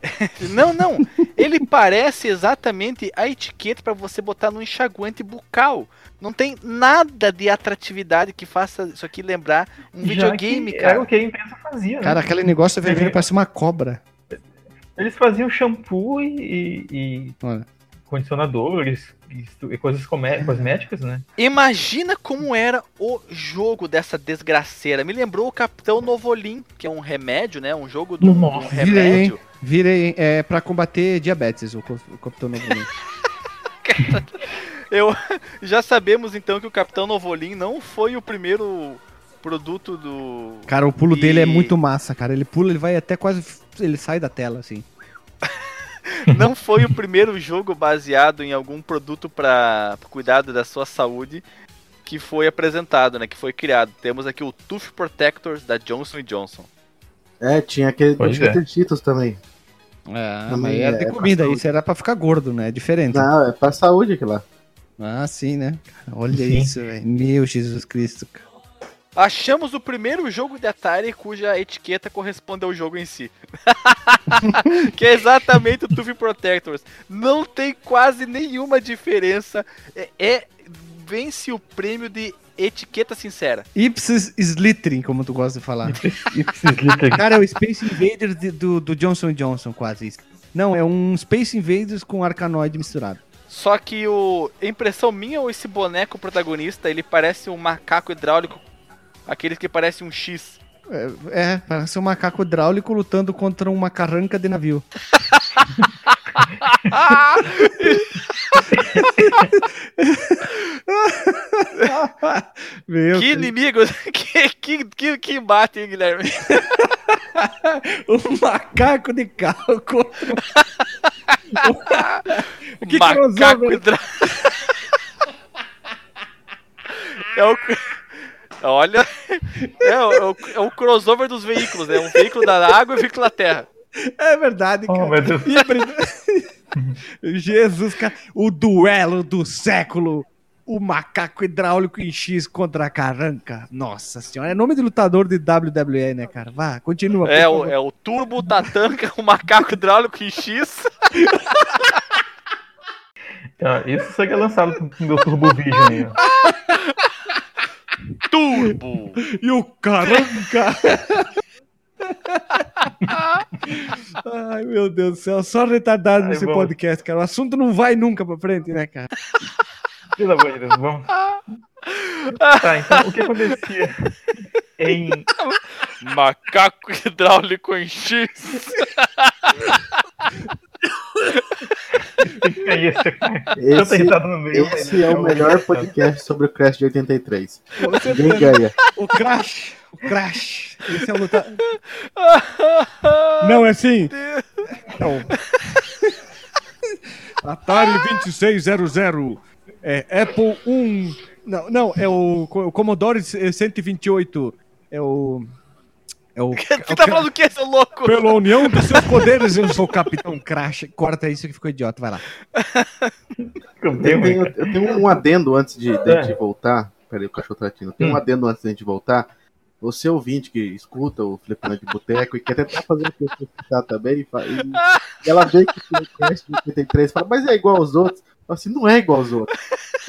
Não, não. Ele parece exatamente a etiqueta para você botar no enxaguante bucal. Não tem nada de atratividade que faça isso aqui lembrar um Já videogame, cara. Era o que a empresa fazia, Cara, né? aquele negócio vermelho parece uma cobra. Eles faziam shampoo e, e Olha. condicionadores e, e coisas cosméticas, né? Imagina como era o jogo dessa desgraceira. Me lembrou o Capitão Novolim, que é um remédio, né? Um jogo do, um Virei, hein? remédio. Virei, hein? É pra combater diabetes, o, o Capitão Novolim. Eu já sabemos então que o Capitão Novolim não foi o primeiro produto do Cara, o pulo dele é E- muito massa, cara. Ele pula, ele vai até quase. Ele sai da tela, assim. não foi o primeiro jogo baseado em algum produto para cuidado da sua saúde que foi apresentado, né? Que foi criado. Temos aqui o Tooth Protectors da Johnson Johnson. É, tinha aquele Pois tinha é. Cheetos também. Ah, Também mas era é de pra comida, isso era pra ficar gordo, né? É diferente. Não, é pra saúde aquilo lá. Ah, sim, né? Olha Sim. isso, velho. Meu Jesus Cristo. cara. Achamos o primeiro jogo de Atari cuja etiqueta corresponde ao jogo em si. que é exatamente o Tooth Protectors. Não tem quase nenhuma diferença. É, é- vence o prêmio de etiqueta sincera. Ipsis Slittering, como tu gosta de falar. Cara, é o Space Invaders de- do, do Johnson Johnson, quase isso. Não, é um Space Invaders com Arcanoid misturado. Só que o impressão minha ou esse boneco protagonista, ele parece um macaco hidráulico, aqueles que parecem um X. É, é, parece um macaco hidráulico lutando contra uma carranca de navio. Meu que Deus. inimigo, que, que, que, que embate, hein, Guilherme? um macaco de carro contra Que macaco crossover. hidráulico. É o. Olha, é o, é o- é o crossover dos veículos, né? Um veículo da água e um veículo da terra. É verdade, cara. meu Deus. Jesus, cara. O duelo do século. O macaco hidráulico em X contra a carranca. Nossa senhora. É nome de lutador de WWE, né, cara? Vá, continua. É o, é o Turbo Tatanka, o macaco hidráulico em X. Ah, Isso seria lançado pro meu Turbo Vision aí. Turbo! E o carranca! Ai, meu Deus do céu. Só retardado Ai, nesse vamos. podcast, cara. O assunto não vai nunca pra frente, né, cara? Pelo amor de Deus, vamos. Tá, então o que acontecia em. Macaco hidráulico em X. Esse, esse é o melhor podcast sobre o Crash de 83. Você Ninguém ganha. O Crash. O Crash. Esse é o lutador. Não, é assim. Não. Atari 2600. É Apple 1. Não, não, é o, Co- o Commodore 128. É o. É o. Você tá falando do que, seu louco? Pela união dos seus poderes, eu sou o Capitão Crash. Corta isso que ficou idiota, vai lá. Eu tenho, eu tenho um adendo antes de, de, É. de voltar. Peraí, o cachorro tá latindo. Tem um Hum. adendo antes de a gente voltar. Você ouvinte que escuta o Flipando de Boteco e quer tentar fazer o que eu escutar também. e E, ela vê que o Crash de 83 e fala, mas é igual aos outros. Eu falo assim, não é igual aos outros.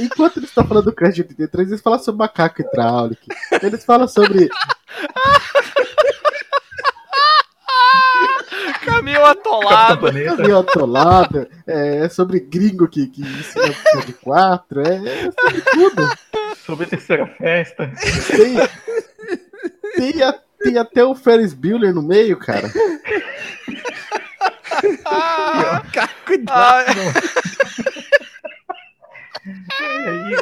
Enquanto eles estão falando do Crash de 83, eles falam sobre macaco hidráulico. Eles falam sobre. Caminho atolado. Caminho atolado, é, é sobre gringo que, que ensina de quatro, é, é sobre tudo. Sobre terceira festa. Tem, tem, a- tem até o Ferris Bueller no meio, cara. Ah,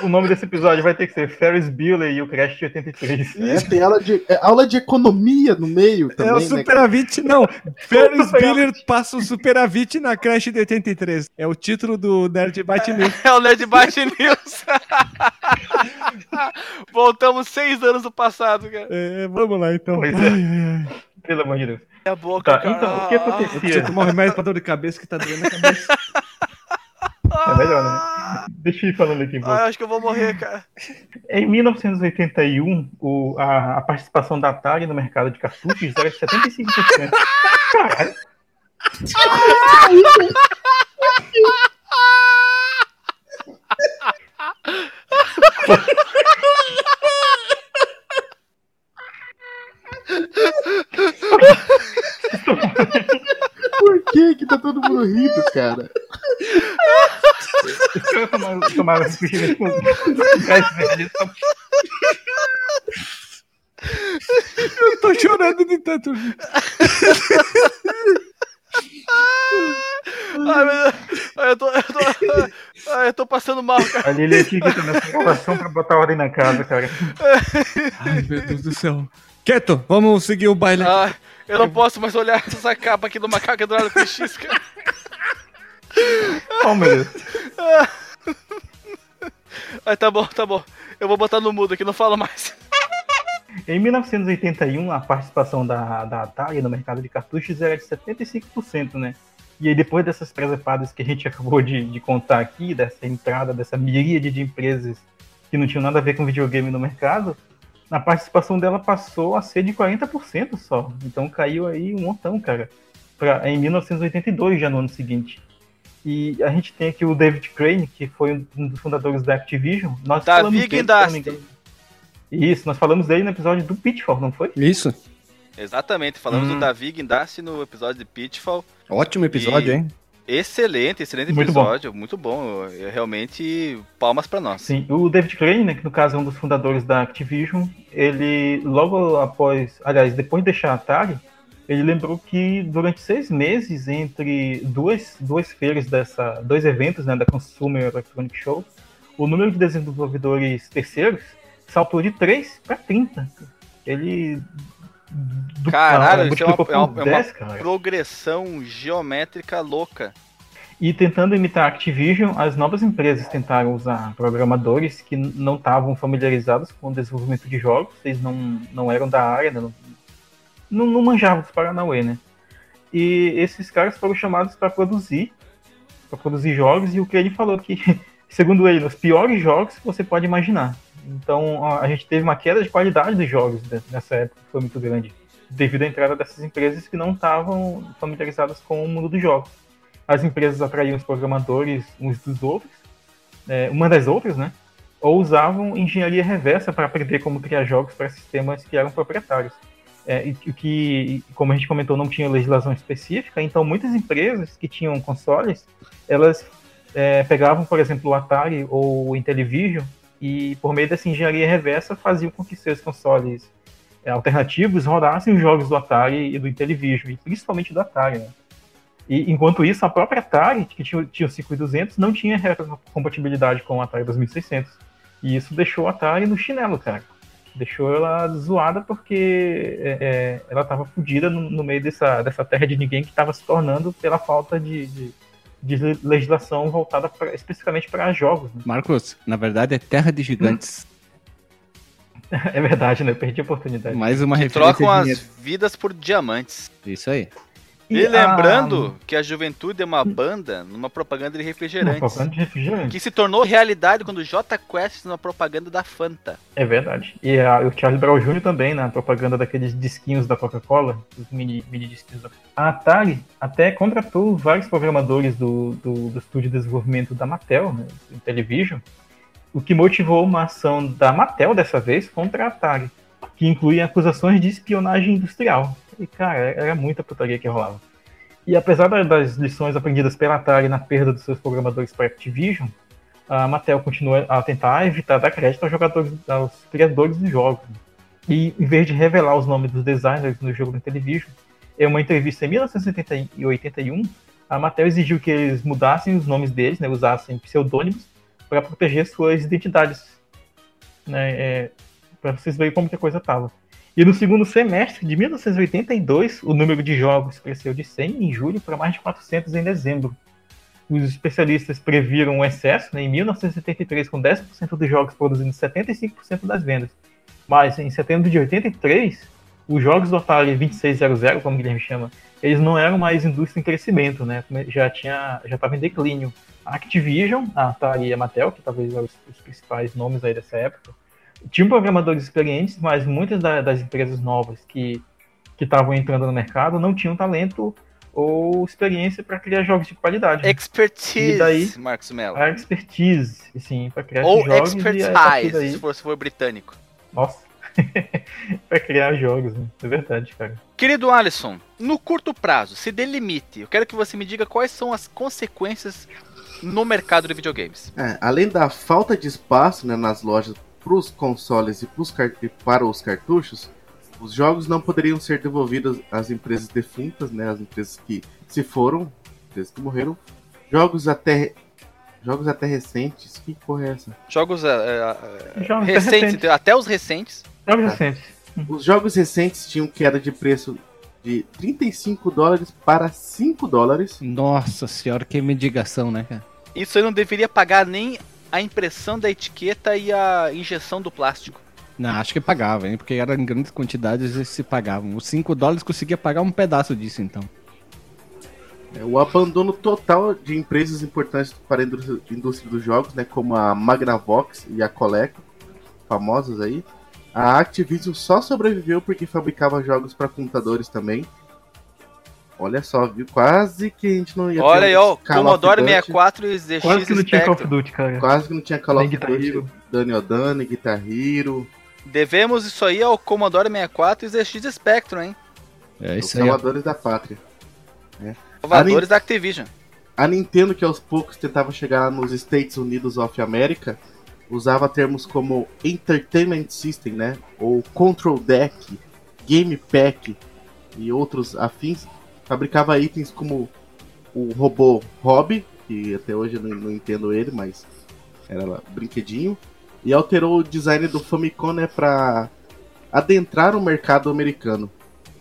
E o nome desse episódio vai ter que ser Ferris Bueller e o Crash de 83. É, tem aula de, é, aula de economia no meio também, É o né? Superavit, não. Ferris Bueller passa o Superavit na Crash de 83. É o título do Nerd Byte News. É o Nerd Byte News. Voltamos seis anos no passado, cara. É, vamos lá então. Pois é. Ai, ai, ai. Pelo amor de Deus. É a boca, Tá, cara. então, o que Eu preciso acontecia? tomar um remédio pra dor de cabeça que tá doendo a cabeça. É melhor, né? Deixa eu ir falando aqui. um pouco. Ah, acho que eu vou morrer, cara. Em 1981, o- a, a participação da Atari no mercado de cartuchos era de 75%. Caralho. Por que que tá todo mundo rindo, cara? Caras tomaram, tomaram refrigerante com gás vermelho. Eu tô chorando de tanto. Ai, meu. Ai, eu tô, eu tô, ai, eu tô passando mal, cara. A Lili aqui que tá nessa enrolação pra botar ordem na casa, cara. Ai, meu Deus do céu. Quieto, vamos seguir o baile. Ah, eu não posso mais olhar essa capa aqui do macaco Eduardo com X, cara. Oh, meu Deus. Ai, tá bom, tá bom. Eu vou botar no mudo aqui, não falo mais. Em 1981, a participação da, da Atari no mercado de cartuchos era de 75%, né? E aí, depois dessas presepadas que a gente acabou de, de contar aqui, dessa entrada, dessa miríade de empresas que não tinham nada a ver com videogame no mercado, a participação dela passou a ser de 40% só. Então caiu aí um montão, cara. Pra, em 1982, já no ano seguinte. E a gente tem aqui o David Crane, que foi um dos fundadores da Activision. Nós Davi falamos dele. Isso, nós falamos dele no episódio do Pitfall, não foi? Isso. Exatamente, falamos Hum. do Davi Guindasti no episódio de Pitfall. Ótimo episódio, E- hein? Excelente, excelente Muito bom. episódio, muito bom. Eu- realmente, palmas pra nós. Sim, o David Crane, né, que no caso é um dos fundadores da Activision, ele logo após, aliás, depois de deixar a Atari, ele lembrou que durante seis meses entre duas, duas feiras dessa, dois eventos, né, da Consumer Electronic Show, o número de desenvolvedores terceiros saltou de 3 para 30. Ele Caralho, isso é uma, é uma- por é uma 10, cara. progressão geométrica louca. E tentando imitar a Activision, as novas empresas tentaram usar programadores que não estavam familiarizados com o desenvolvimento de jogos, eles não, não eram da área, né, não, não, não manjavam dos Paranauê, né? E esses caras foram chamados para produzir, para produzir jogos, e o que ele falou que, segundo ele, os piores jogos que você pode imaginar. Então a, gente teve uma queda de qualidade dos jogos né, nessa época, que foi muito grande, devido à entrada dessas empresas que não estavam familiarizadas com o mundo dos jogos as empresas atraíam os programadores uns dos outros, é, uma das outras, né? Ou usavam engenharia reversa para aprender como criar jogos para sistemas que eram proprietários. É, o que, como a gente comentou, não tinha legislação específica, então muitas empresas que tinham consoles, elas é, pegavam, por exemplo, o Atari ou o Intellivision e, por meio dessa engenharia reversa, faziam com que seus consoles é, alternativos rodassem os jogos do Atari e do Intellivision, e principalmente do Atari, né? E enquanto isso, a própria Atari, que tinha, tinha o 5200, não tinha compatibilidade com o Atari 2600. E isso deixou a Atari no chinelo, cara. Deixou ela zoada porque é, é, ela estava fodida no, no, meio dessa, dessa terra de ninguém que estava se tornando pela falta de, de, de legislação voltada pra, especificamente para jogos. Né? Marcos, na verdade é terra de gigantes. é verdade, né? Eu perdi a oportunidade. Mais uma que referência trocam as vidas por diamantes. Isso aí. E, lembrando que a juventude é uma banda numa propaganda de Uma refrigerantes. propaganda de refrigerante. Que se tornou realidade quando o J Quest na propaganda da Fanta. É verdade. E a, o Charles Brown Jr. também, na propaganda daqueles disquinhos da Coca-Cola, os mini, mini disquinhos da A Atari até contratou vários programadores do, do, do estúdio de desenvolvimento da Mattel, né, do Television, o que motivou uma ação da Mattel dessa vez contra a Atari, que inclui acusações de espionagem industrial. E, cara, era muita putaria que rolava. E apesar das lições aprendidas pela Atari na perda dos seus programadores para Activision, a Mattel continua a tentar evitar dar crédito aos jogadores, aos criadores dos jogos. E em vez de revelar os nomes dos designers no jogo da Television, em uma entrevista em 1981, a Mattel exigiu que eles mudassem os nomes deles, né, usassem pseudônimos para proteger suas identidades. Né, é, para vocês verem como que a coisa estava. E no segundo semestre de 1982, o número de jogos cresceu de 100 em julho para mais de 400 em dezembro. os especialistas previram um excesso né, em 1973, com 10% dos jogos produzindo 75% das vendas. Mas em setembro de 83, os jogos do Atari 2600, como o Guilherme chama, eles não eram mais indústria em crescimento, né? Já tinha, já estava em declínio. A Activision, a Atari e a Mattel, que talvez eram os, os principais nomes aí dessa época, tinham programadores experientes, mas muitas da, das empresas novas que que estavam entrando no mercado não tinham talento ou experiência para criar jogos de qualidade. Expertise, E daí- Marcos Mello. A expertise, sim, para criar Ou jogos partir expertise, daí- se for, se for britânico. Nossa. pra criar jogos, né? É verdade, cara. Querido Alisson, no curto prazo, se delimite. Eu quero que você me diga quais são as consequências no mercado de videogames. É, além da falta de espaço né, nas lojas para os consoles e, pros e para os cartuchos, os jogos não poderiam ser devolvidos às empresas defuntas, né, às empresas que se foram, empresas que morreram. Jogos até jogos até recentes, que porra é essa? Jogos é, é, Jogos até recentes, recentes. até os recentes. Jogos Tá. recentes. Os jogos recentes tinham queda de preço de 35 dólares para 5 dólares. Nossa senhora, que mendigação, né, cara? Isso aí não deveria pagar nem a impressão da etiqueta e a injeção do plástico. Não, acho que pagava, hein? Porque era em grandes quantidades eles se pagavam. Os 5 dólares conseguia pagar um pedaço disso, então. É, O abandono total de empresas importantes para a indústria, indústria dos jogos, né, como a Magnavox e a Coleco, famosas aí. A Activision só sobreviveu porque fabricava jogos para computadores também. Olha só, viu? Quase que a gente não ia Olha ter aí, ó, Commodore Duty. 64 e ZX Quase que não tinha Call of Spectrum. Duty, cara. Quase que não tinha Call of Guitar Duty, Hero. Daniel Dani, Guitar Hero. Devemos isso aí ao Commodore 64 e ZX Spectrum, hein? É Os salvadores da pátria. né? Salvadores da Activision. A Nintendo, que aos poucos tentava chegar nos Estados Unidos of America, usava termos como Entertainment System, né? Ou Control Deck, Game Pack e outros afins. Fabricava itens como o robô Hobby, que até hoje eu não, não entendo ele, mas era lá, brinquedinho. E alterou o design do Famicom, né? Pra adentrar o mercado americano.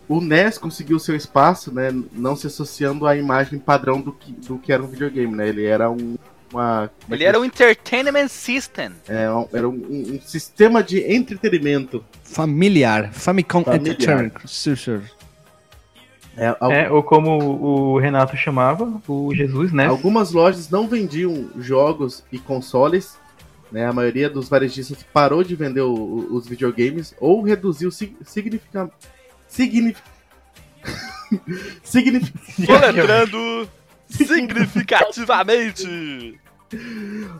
O NES conseguiu seu espaço, né, não se associando à imagem padrão do que, do que era um videogame, né? Ele era um uma é Ele era um Entertainment System. é, um- era um, um- um sistema de entretenimento. Familiar. Famicom Familiar. Entertainment System. É, al- É, ou como o Renato chamava, o Jesus, né? Algumas lojas não vendiam jogos e consoles, né? A maioria dos varejistas parou de vender o- o- os videogames ou reduziu sig- significa, signif, signif, Soletrando significativamente.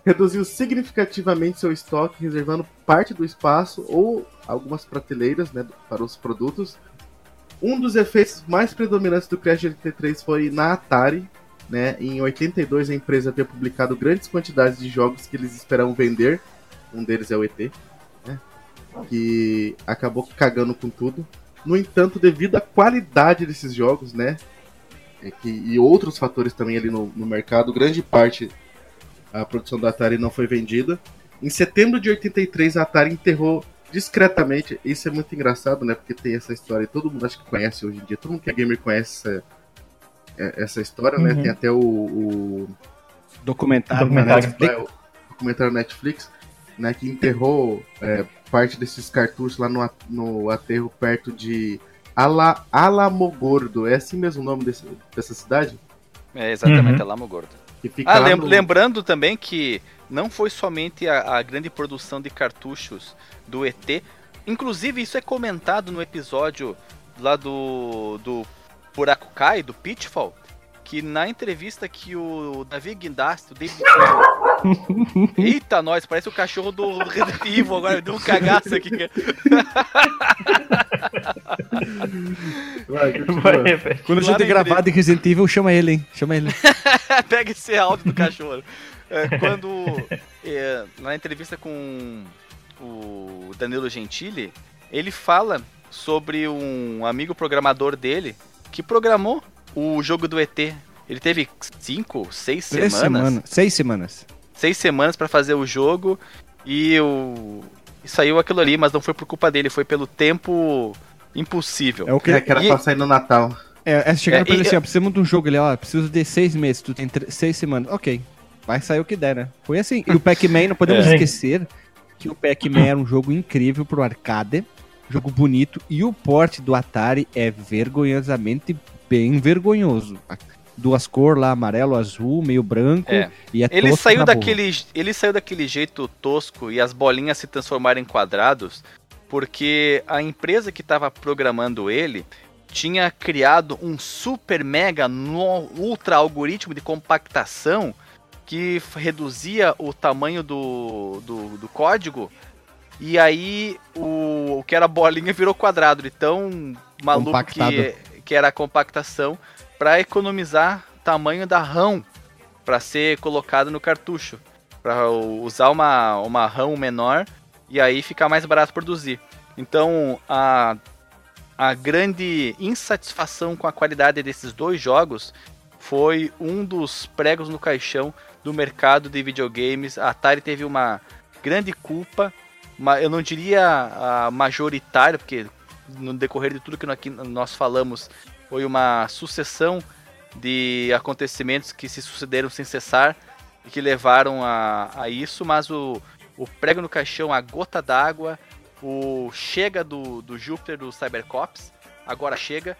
reduziu significativamente seu estoque, reservando parte do espaço ou algumas prateleiras né, para os produtos. Um dos efeitos mais predominantes do Crash 83 foi na Atari. Né? Em 82, a empresa havia publicado grandes quantidades de jogos que eles esperavam vender. Um deles é o ET, né? que acabou cagando com tudo. No entanto, devido à qualidade desses jogos, né? é que- e outros fatores também ali no, no mercado, grande parte a produção da Atari não foi vendida. Em setembro de 83, a Atari enterrou discretamente. Isso é muito engraçado, né? Porque tem essa história, todo mundo acho que conhece hoje em dia, todo mundo que é gamer conhece essa, é- essa história, né? Uhum. Tem até o, o Documentário. Documentário. na Netflix. o documentário Netflix, né? Que enterrou é, parte desses cartuchos lá no, no aterro perto de Ala, Alamogordo. É assim mesmo o nome desse, dessa cidade? É, exatamente, Uhum. Lamo Gordo. Que fica Ah, lem- no- lembrando também que não foi somente a, a grande produção de cartuchos do ET. Inclusive, isso é comentado no episódio lá do, do Buraco Cai, do Pitfall, que na entrevista que o Davi Guindasti, o David... Eita, nós, parece o cachorro do Resident Evil, agora deu um cagaço aqui. Vai. Vai. Quando a gente na gravar de Resident Evil, chama ele, hein? Chama ele. Pega esse áudio do cachorro. É, quando é, na entrevista com o Danilo Gentili, ele fala sobre um amigo programador dele que programou o jogo do ET. Ele teve cinco, seis Três semanas, semanas. Seis semanas. seis semanas para fazer o jogo e o e saiu aquilo ali, mas não foi por culpa dele, foi pelo tempo impossível. É o que É, que era E- pra sair no Natal. É, é chegar É, pra ele assim, ó, precisamos de um jogo, ele, ó, preciso de seis meses, tu tem seis semanas. Ok, vai sair o que der, né? Foi assim. E o Pac-Man, não podemos É. esquecer que o Pac-Man era um jogo incrível pro arcade, jogo bonito, e o porte do Atari é vergonhosamente bem vergonhoso. Duas cores lá, amarelo, azul, meio branco, É. e é Ele saiu daquele, ele saiu daquele jeito tosco e as bolinhas se transformaram em quadrados, porque a empresa que estava programando ele tinha criado um super mega ultra algoritmo de compactação que reduzia o tamanho do, do, do código e aí o, o que era bolinha virou quadrado, de tão maluco Compactado. que, que era a compactação para economizar tamanho da RAM para ser colocado no cartucho, para usar uma, uma RAM menor e aí ficar mais barato produzir. Então a, a grande insatisfação com a qualidade desses dois jogos foi um dos pregos no caixão do mercado de videogames. A Atari teve uma grande culpa, ma- eu não diria a majoritária, porque no decorrer de tudo que aqui nós falamos foi uma sucessão de acontecimentos que se sucederam sem cessar e que levaram a, a isso, mas o, o prego no caixão, a gota d'água, o chega do, do Júpiter do Cybercops, agora chega.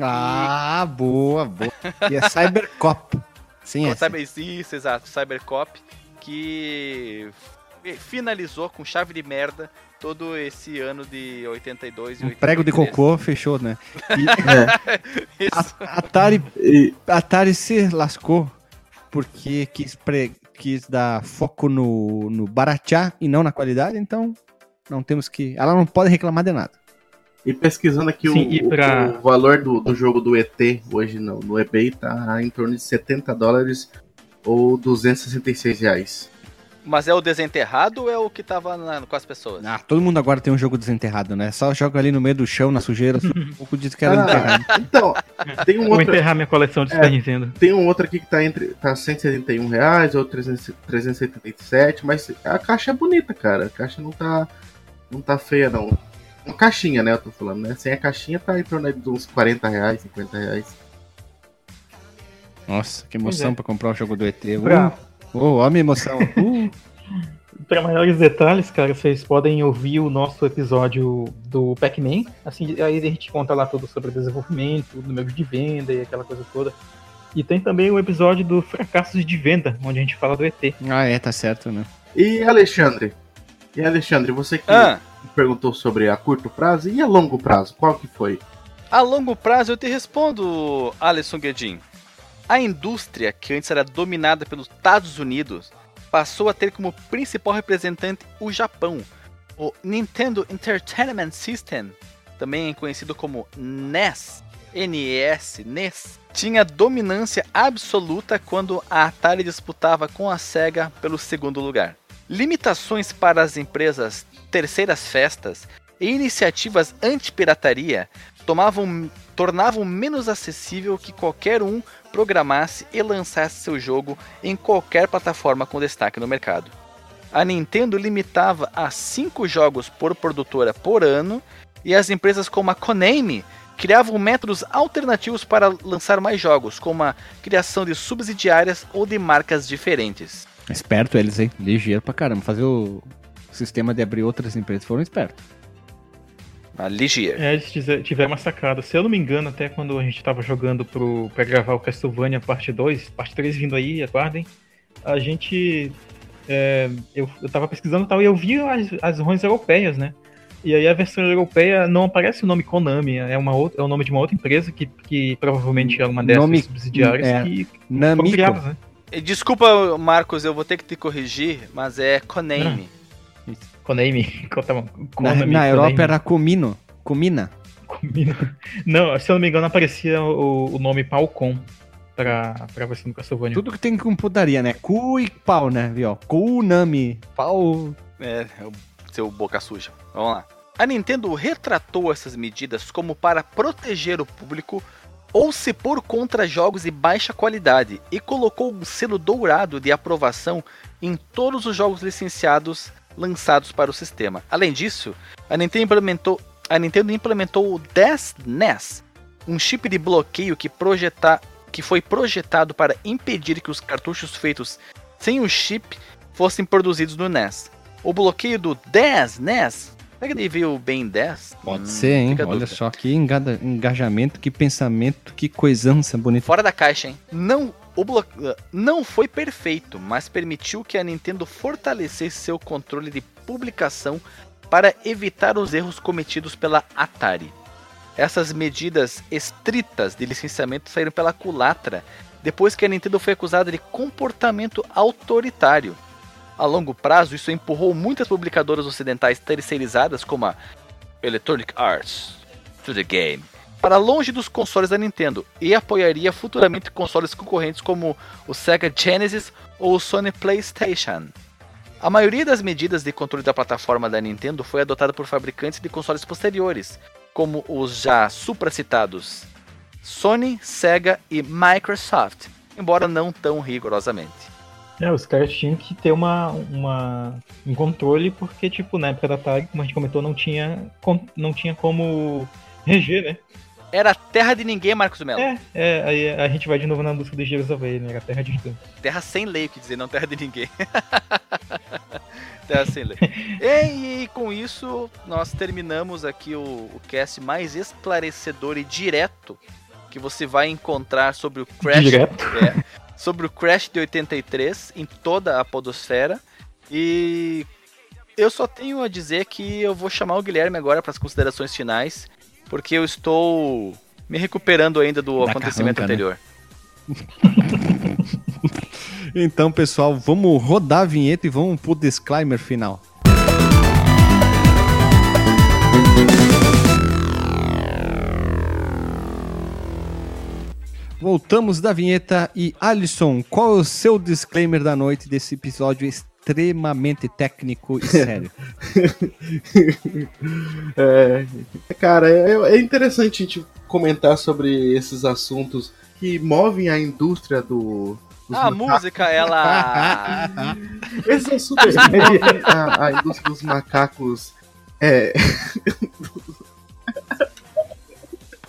Ah, boa, boa. E é Cybercop. Sim, é. Cyber, isso, exato, Cybercop, que fi- finalizou com chave de merda todo esse ano de 82 e Um 83. prego de cocô fechou, né? E Isso. a- Atari, Atari se lascou porque quis, pre- quis dar foco no, no baratear e não na qualidade, então não temos que. Ela não pode reclamar de nada. E pesquisando aqui Sim, o, e pra- o valor do, do jogo do ET hoje no, no eBay tá em torno de 70 dólares ou 266 reais. Mas é o desenterrado ou é o que tava na- com as pessoas? Ah, todo mundo agora tem um jogo desenterrado, né? Só joga ali no meio do chão, na sujeira, um pouco diz que era Ah, enterrado. Então, tem um Vou outro. enterrar minha coleção de É. Super Nintendo. Tem um outro aqui que tá entre tá 171 reais ou 300 377, mas a caixa é bonita, cara. A caixa não tá não tá feia não. Uma caixinha, né? Eu tô falando, né? Sem a caixinha tá em torno aí de uns 40 reais, 50 reais. Nossa, que emoção é. pra comprar um jogo do ET. Pra- Uh, oh, ó a minha emoção. Uh. Para maiores detalhes, cara, vocês podem ouvir o nosso episódio do Pac-Man. Assim, aí a gente conta lá tudo sobre desenvolvimento, número de venda e aquela coisa toda. E tem também o episódio do Fracassos de Venda, onde a gente fala do ET. Ah, é, tá certo, né? E Alexandre? E Alexandre, você que Ah. Perguntou sobre a curto prazo e a longo prazo, qual que foi? A longo prazo eu te respondo, Alisson Guedin. A indústria, que antes era dominada pelos Estados Unidos, passou a ter como principal representante o Japão. O Nintendo Entertainment System, também conhecido como NES, NES, NES, tinha dominância absoluta quando a Atari disputava com a Sega pelo segundo lugar. Limitações para as empresas terceiras festas e iniciativas anti-pirataria tomavam, tornavam menos acessível que qualquer um programasse e lançasse seu jogo em qualquer plataforma com destaque no mercado. A Nintendo limitava a 5 jogos por produtora por ano e as empresas como a Konami criavam métodos alternativos para lançar mais jogos, como a criação de subsidiárias ou de marcas diferentes. Esperto eles, hein? Ligeiro pra caramba. Fazer o sistema de abrir outras empresas foram espertos. A Ligier. É, eles tiveram uma sacada. Se eu não me engano, até quando a gente tava jogando pro, pra gravar o Castlevania parte 2, parte 3 vindo aí, aguardem, a gente. é, eu, eu tava pesquisando e tal, e eu vi as, as ROMs europeias, né? E aí a versão europeia não aparece o nome Konami, é, uma outra, é o nome de uma outra empresa que, que provavelmente é uma dessas Nome- subsidiárias é, que foram Namiko. criadas, né? Desculpa, Marcos, eu vou ter que te corrigir, mas é Konami. Konami. Tá bom. Na, Konami, na Europa Konami. era Comino. Comina. Não, se eu não me engano, aparecia o, o nome Palcom pra, pra versão do Castlevania. Tudo que tem com putaria, né? Cu e pau, né? Viu? Kunami. Pau. É, é o seu boca suja. Vamos lá. A Nintendo retratou essas medidas como para proteger o público ou se pôr contra jogos de baixa qualidade e colocou um selo dourado de aprovação em todos os jogos licenciados lançados para o sistema. Além disso, a Nintendo implementou, a Nintendo implementou o DES NES, um chip de bloqueio que, projeta, que foi projetado para impedir que os cartuchos feitos sem o chip fossem produzidos no NES. O bloqueio do 10 NES, será que ele veio bem 10? Pode Hum, ser, hein? Olha dúvida. só que engada- engajamento, que pensamento, que coisança bonita. Fora da caixa, hein? Não, o blo... não foi perfeito, mas permitiu que a Nintendo fortalecesse seu controle de publicação para evitar os erros cometidos pela Atari. Essas medidas estritas de licenciamento saíram pela culatra depois que a Nintendo foi acusada de comportamento autoritário. A longo prazo, isso empurrou muitas publicadoras ocidentais terceirizadas, como a Electronic Arts, to the game, para longe dos consoles da Nintendo e apoiaria futuramente consoles concorrentes como o Sega Genesis ou o Sony PlayStation. A maioria das medidas de controle da plataforma da Nintendo foi adotada por fabricantes de consoles posteriores, como os já supracitados Sony, Sega e Microsoft, embora não tão rigorosamente. É, os caras tinham que ter uma, uma, um controle, porque, tipo, na época da Atari, como a gente comentou, não tinha, não tinha como reger, né? Era terra de ninguém, Marcos Melo. É, é, aí a gente vai de novo na música do Engenheiros da Havaí, né? Era terra de gigante. Terra sem lei, que dizer, não terra de ninguém. terra sem lei. E, e com isso, nós terminamos aqui o, o cast mais esclarecedor e direto que você vai encontrar sobre o Crash. Direto? É, sobre o Crash de 83 em toda a podosfera. E eu só tenho a dizer que eu vou chamar o Guilherme agora para as considerações finais, porque eu estou me recuperando ainda do Da acontecimento carranca, né? anterior. Então, pessoal, vamos rodar a vinheta e vamos pro disclaimer final. Voltamos da vinheta e Alisson, qual é o seu disclaimer da noite desse episódio extremamente técnico e sério? É, cara, é, é interessante a gente comentar sobre esses assuntos que movem a indústria do. A macacos. música, ela. Assuntos que movem a, a indústria dos macacos. É.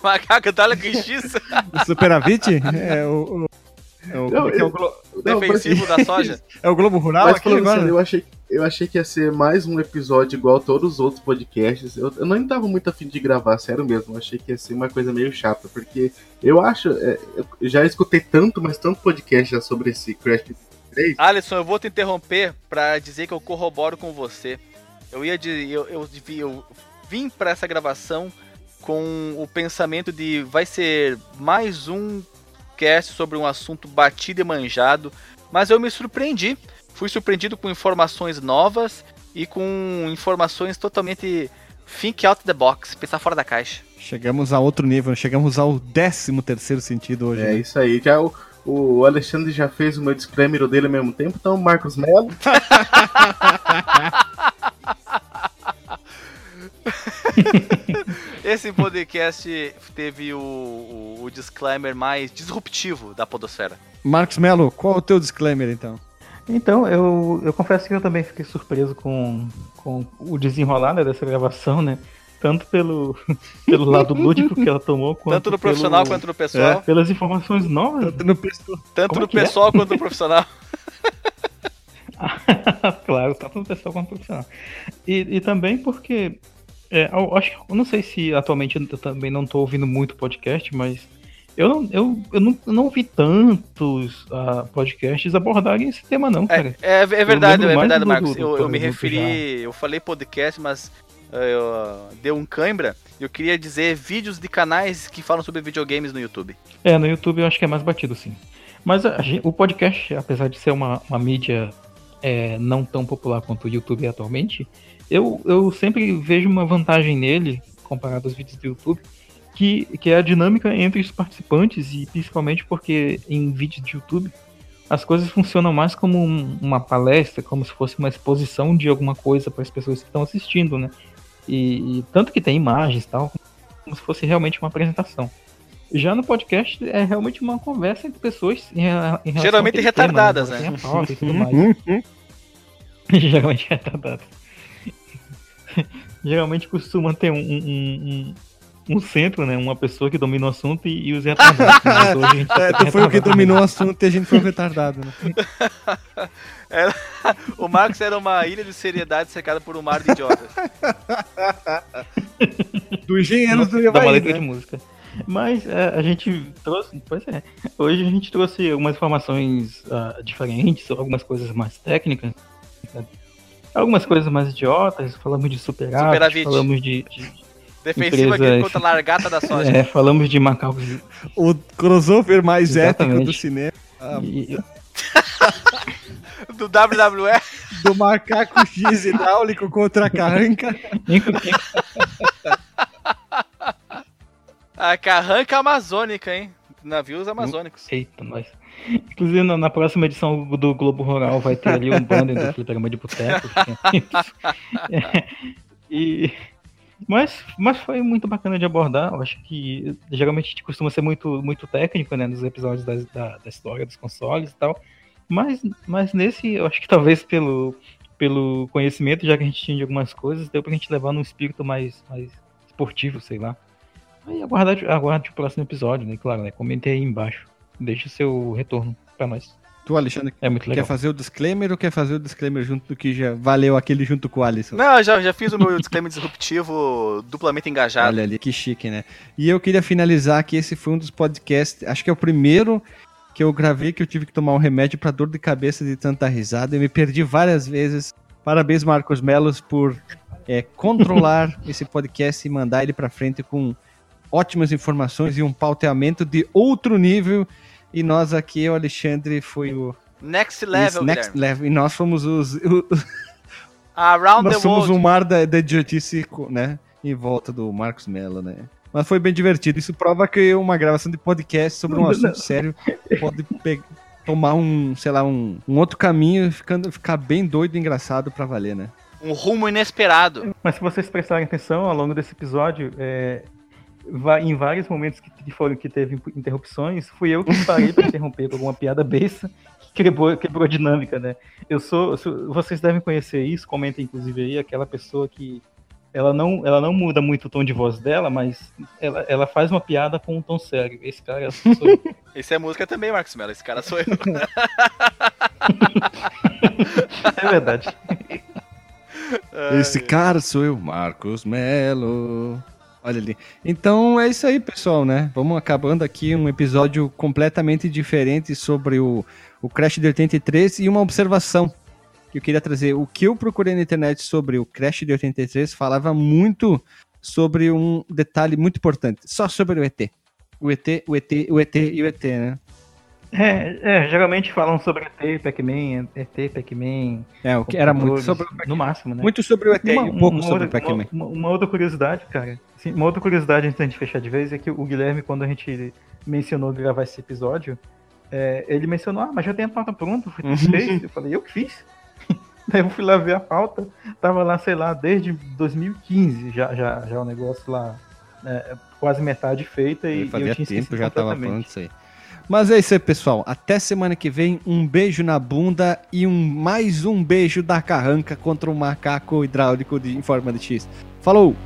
Macaco dá quichiça. O Superavit? É o. o- é o, como é que é o glo- Defensivo da soja. É o Globo Rural Mas aqui agora? sério, eu achei, eu achei que ia ser mais um episódio igual a todos os outros podcasts. Eu, eu não tava muito afim de gravar, sério mesmo. Eu achei que ia ser uma coisa meio chata, porque eu acho. é, eu já escutei tanto, mas tanto podcast já sobre esse Crash 3. Alisson, eu vou te interromper pra dizer que eu corroboro com você. Eu ia de, eu, eu, vi- eu vim pra essa gravação com o pensamento de vai ser mais um cast sobre um assunto batido e manjado, mas eu me surpreendi. Fui surpreendido com informações novas e com informações totalmente think out the box, pensar fora da caixa. Chegamos a outro nível, chegamos ao 13 terceiro sentido hoje. É né? isso aí. Já o, o Alexandre já fez o meu disclaimer dele ao mesmo tempo, então Marcos Melo. Esse podcast teve o, o, o disclaimer mais disruptivo da podosfera. Marcos Melo, qual é o teu disclaimer então? Então, eu, eu confesso que eu também fiquei surpreso com, com o desenrolar né, dessa gravação, né? Tanto pelo, pelo lado lúdico que ela tomou, quanto Tanto no profissional pelo- quanto no pessoal. É, pelas informações novas. Tanto no pessoal. Tanto no é que é? pessoal quanto no profissional. claro, tanto no pessoal quanto no profissional. E, e também porque. É, eu acho eu não sei se atualmente eu também não tô ouvindo muito podcast, mas eu não, eu, eu não, eu não vi tantos ah, podcasts abordarem esse tema, não, cara. É, é verdade, Eu é lembro mais verdade, do- Marcos. do- eu, do- eu me do- do referi, eu falei podcast, mas eh, eu, deu um cãibra. Eu queria dizer vídeos de canais que falam sobre videogames no YouTube. É, no YouTube eu acho que é mais batido, sim. Mas a o podcast, apesar de ser uma, uma mídia é, não tão popular quanto o YouTube é atualmente, eu, eu sempre vejo uma vantagem nele, comparado aos vídeos do YouTube, que, que é a dinâmica entre os participantes, e principalmente porque em vídeos de YouTube as coisas funcionam mais como um- uma palestra, como se fosse uma exposição de alguma coisa para as pessoas que estão assistindo, né? E, e tanto que tem imagens e tal, como se fosse realmente uma apresentação. Já no podcast é realmente uma conversa entre pessoas em, em relação Geralmente àquele tema, retardadas, Tem né? a pauta e tudo mais. Geralmente retardadas. Geralmente costuma ter um, um, um- um centro, né? Uma pessoa que domina o assunto e, e os retardados. Gente tá É, tu foi o que dominou o assunto e a gente foi o retardado, né? Era- o Marcos era uma ilha de seriedade cercada por um mar de idiotas. Do engenheiro do uma Ivaí, letra né? de música. Mas é, a gente trouxe, pois é, hoje a gente trouxe algumas informações ah, diferentes, algumas coisas mais técnicas, né? Algumas coisas mais idiotas, falamos de superávit, Superávit. falamos de, de Defensiva empresa- contra a largata da soja. É, falamos de macacos. O crossover mais épico Exatamente. do cinema. Ah, E- Do WWE. do macaco X hidráulico contra a carranca. A carranca amazônica, hein? Navios amazônicos. Eita, nós. Inclusive, na, na próxima edição do Globo Rural vai ter ali um banner do Fliperama de Boteco. É, e, mas, mas foi muito bacana de abordar. Eu acho que geralmente a gente costuma ser muito, muito técnico né, nos episódios das- da, da história dos consoles e tal. Mas, mas nesse, eu acho que talvez pelo, pelo conhecimento, já que a gente tinha de algumas coisas, deu pra gente levar num espírito mais, mais esportivo, sei lá. Aí aguarde, aguarde o próximo episódio, né? Claro, né? Comente aí embaixo. Deixe seu retorno pra nós. Tu, Alexandre, É muito quer legal. fazer o disclaimer ou quer fazer o disclaimer junto do que já valeu aquele junto com o Alisson? Não, eu já, já fiz o meu disclaimer disruptivo duplamente engajado. Olha ali, que chique, né? E eu queria finalizar que esse foi um dos podcasts, acho que é o primeiro que eu gravei que eu tive que tomar um remédio pra dor de cabeça de tanta risada. Eu me perdi várias vezes. Parabéns, Marcos Melos, por é, controlar esse podcast e mandar ele pra frente com ótimas informações e um pauteamento de outro nível. E nós aqui, o Alexandre foi o Next level, Isso, next Guilherme. level. E nós fomos os, o- Around nós the somos world. o mar da, da idiotice, né? Em volta do Marcos Mello, né? Mas foi bem divertido. Isso prova que uma gravação de podcast sobre um assunto sério pode pe- tomar um, sei lá, um, um outro caminho e ficando, ficar bem doido e engraçado pra valer, né? Um rumo inesperado. Mas se vocês prestarem atenção ao longo desse episódio, é, em vários momentos que, que foram que teve interrupções, fui eu que parei para interromper com alguma piada besta que quebrou, quebrou a dinâmica, né? Eu sou, eu sou- vocês devem conhecer isso, comentem inclusive aí aquela pessoa que ela não, ela não muda muito o tom de voz dela, mas ela, ela faz uma piada com um tom sério. Esse cara sou eu. Esse é música também, Marcos Mello. Esse cara sou eu. É verdade. Esse cara sou eu, Marcos Melo. Olha ali. Então é isso aí, pessoal, né? Vamos acabando aqui um episódio completamente diferente sobre o, o Crash de 83 e uma observação que eu queria trazer. O que eu procurei na internet sobre o Crash de 83 falava muito sobre um detalhe muito importante, só sobre o ET. O ET, o ET, o ET e o ET, né? É, é, geralmente falam sobre ET, Pac-Man, ET, Pac-Man. É, o que era muito sobre o No máximo, né? Muito sobre o ET e um pouco sobre outra, o Pac-Man. Uma, uma outra curiosidade, cara. Assim, uma outra curiosidade antes da gente fechar de vez é que o Guilherme, quando a gente mencionou gravar esse episódio, é, ele mencionou, ah, mas já tem a pauta pronta, foi fez? Eu falei, eu que fiz? Daí eu fui lá ver a pauta, tava lá, sei lá, desde 2015 já, já, já o negócio lá, é, quase metade feita e, e eu tinha tempo já tava pronto isso aí. Mas é isso aí, pessoal. Até semana que vem. Um beijo na bunda e um mais um beijo da carranca contra um macaco hidráulico de, em forma de X. Falou!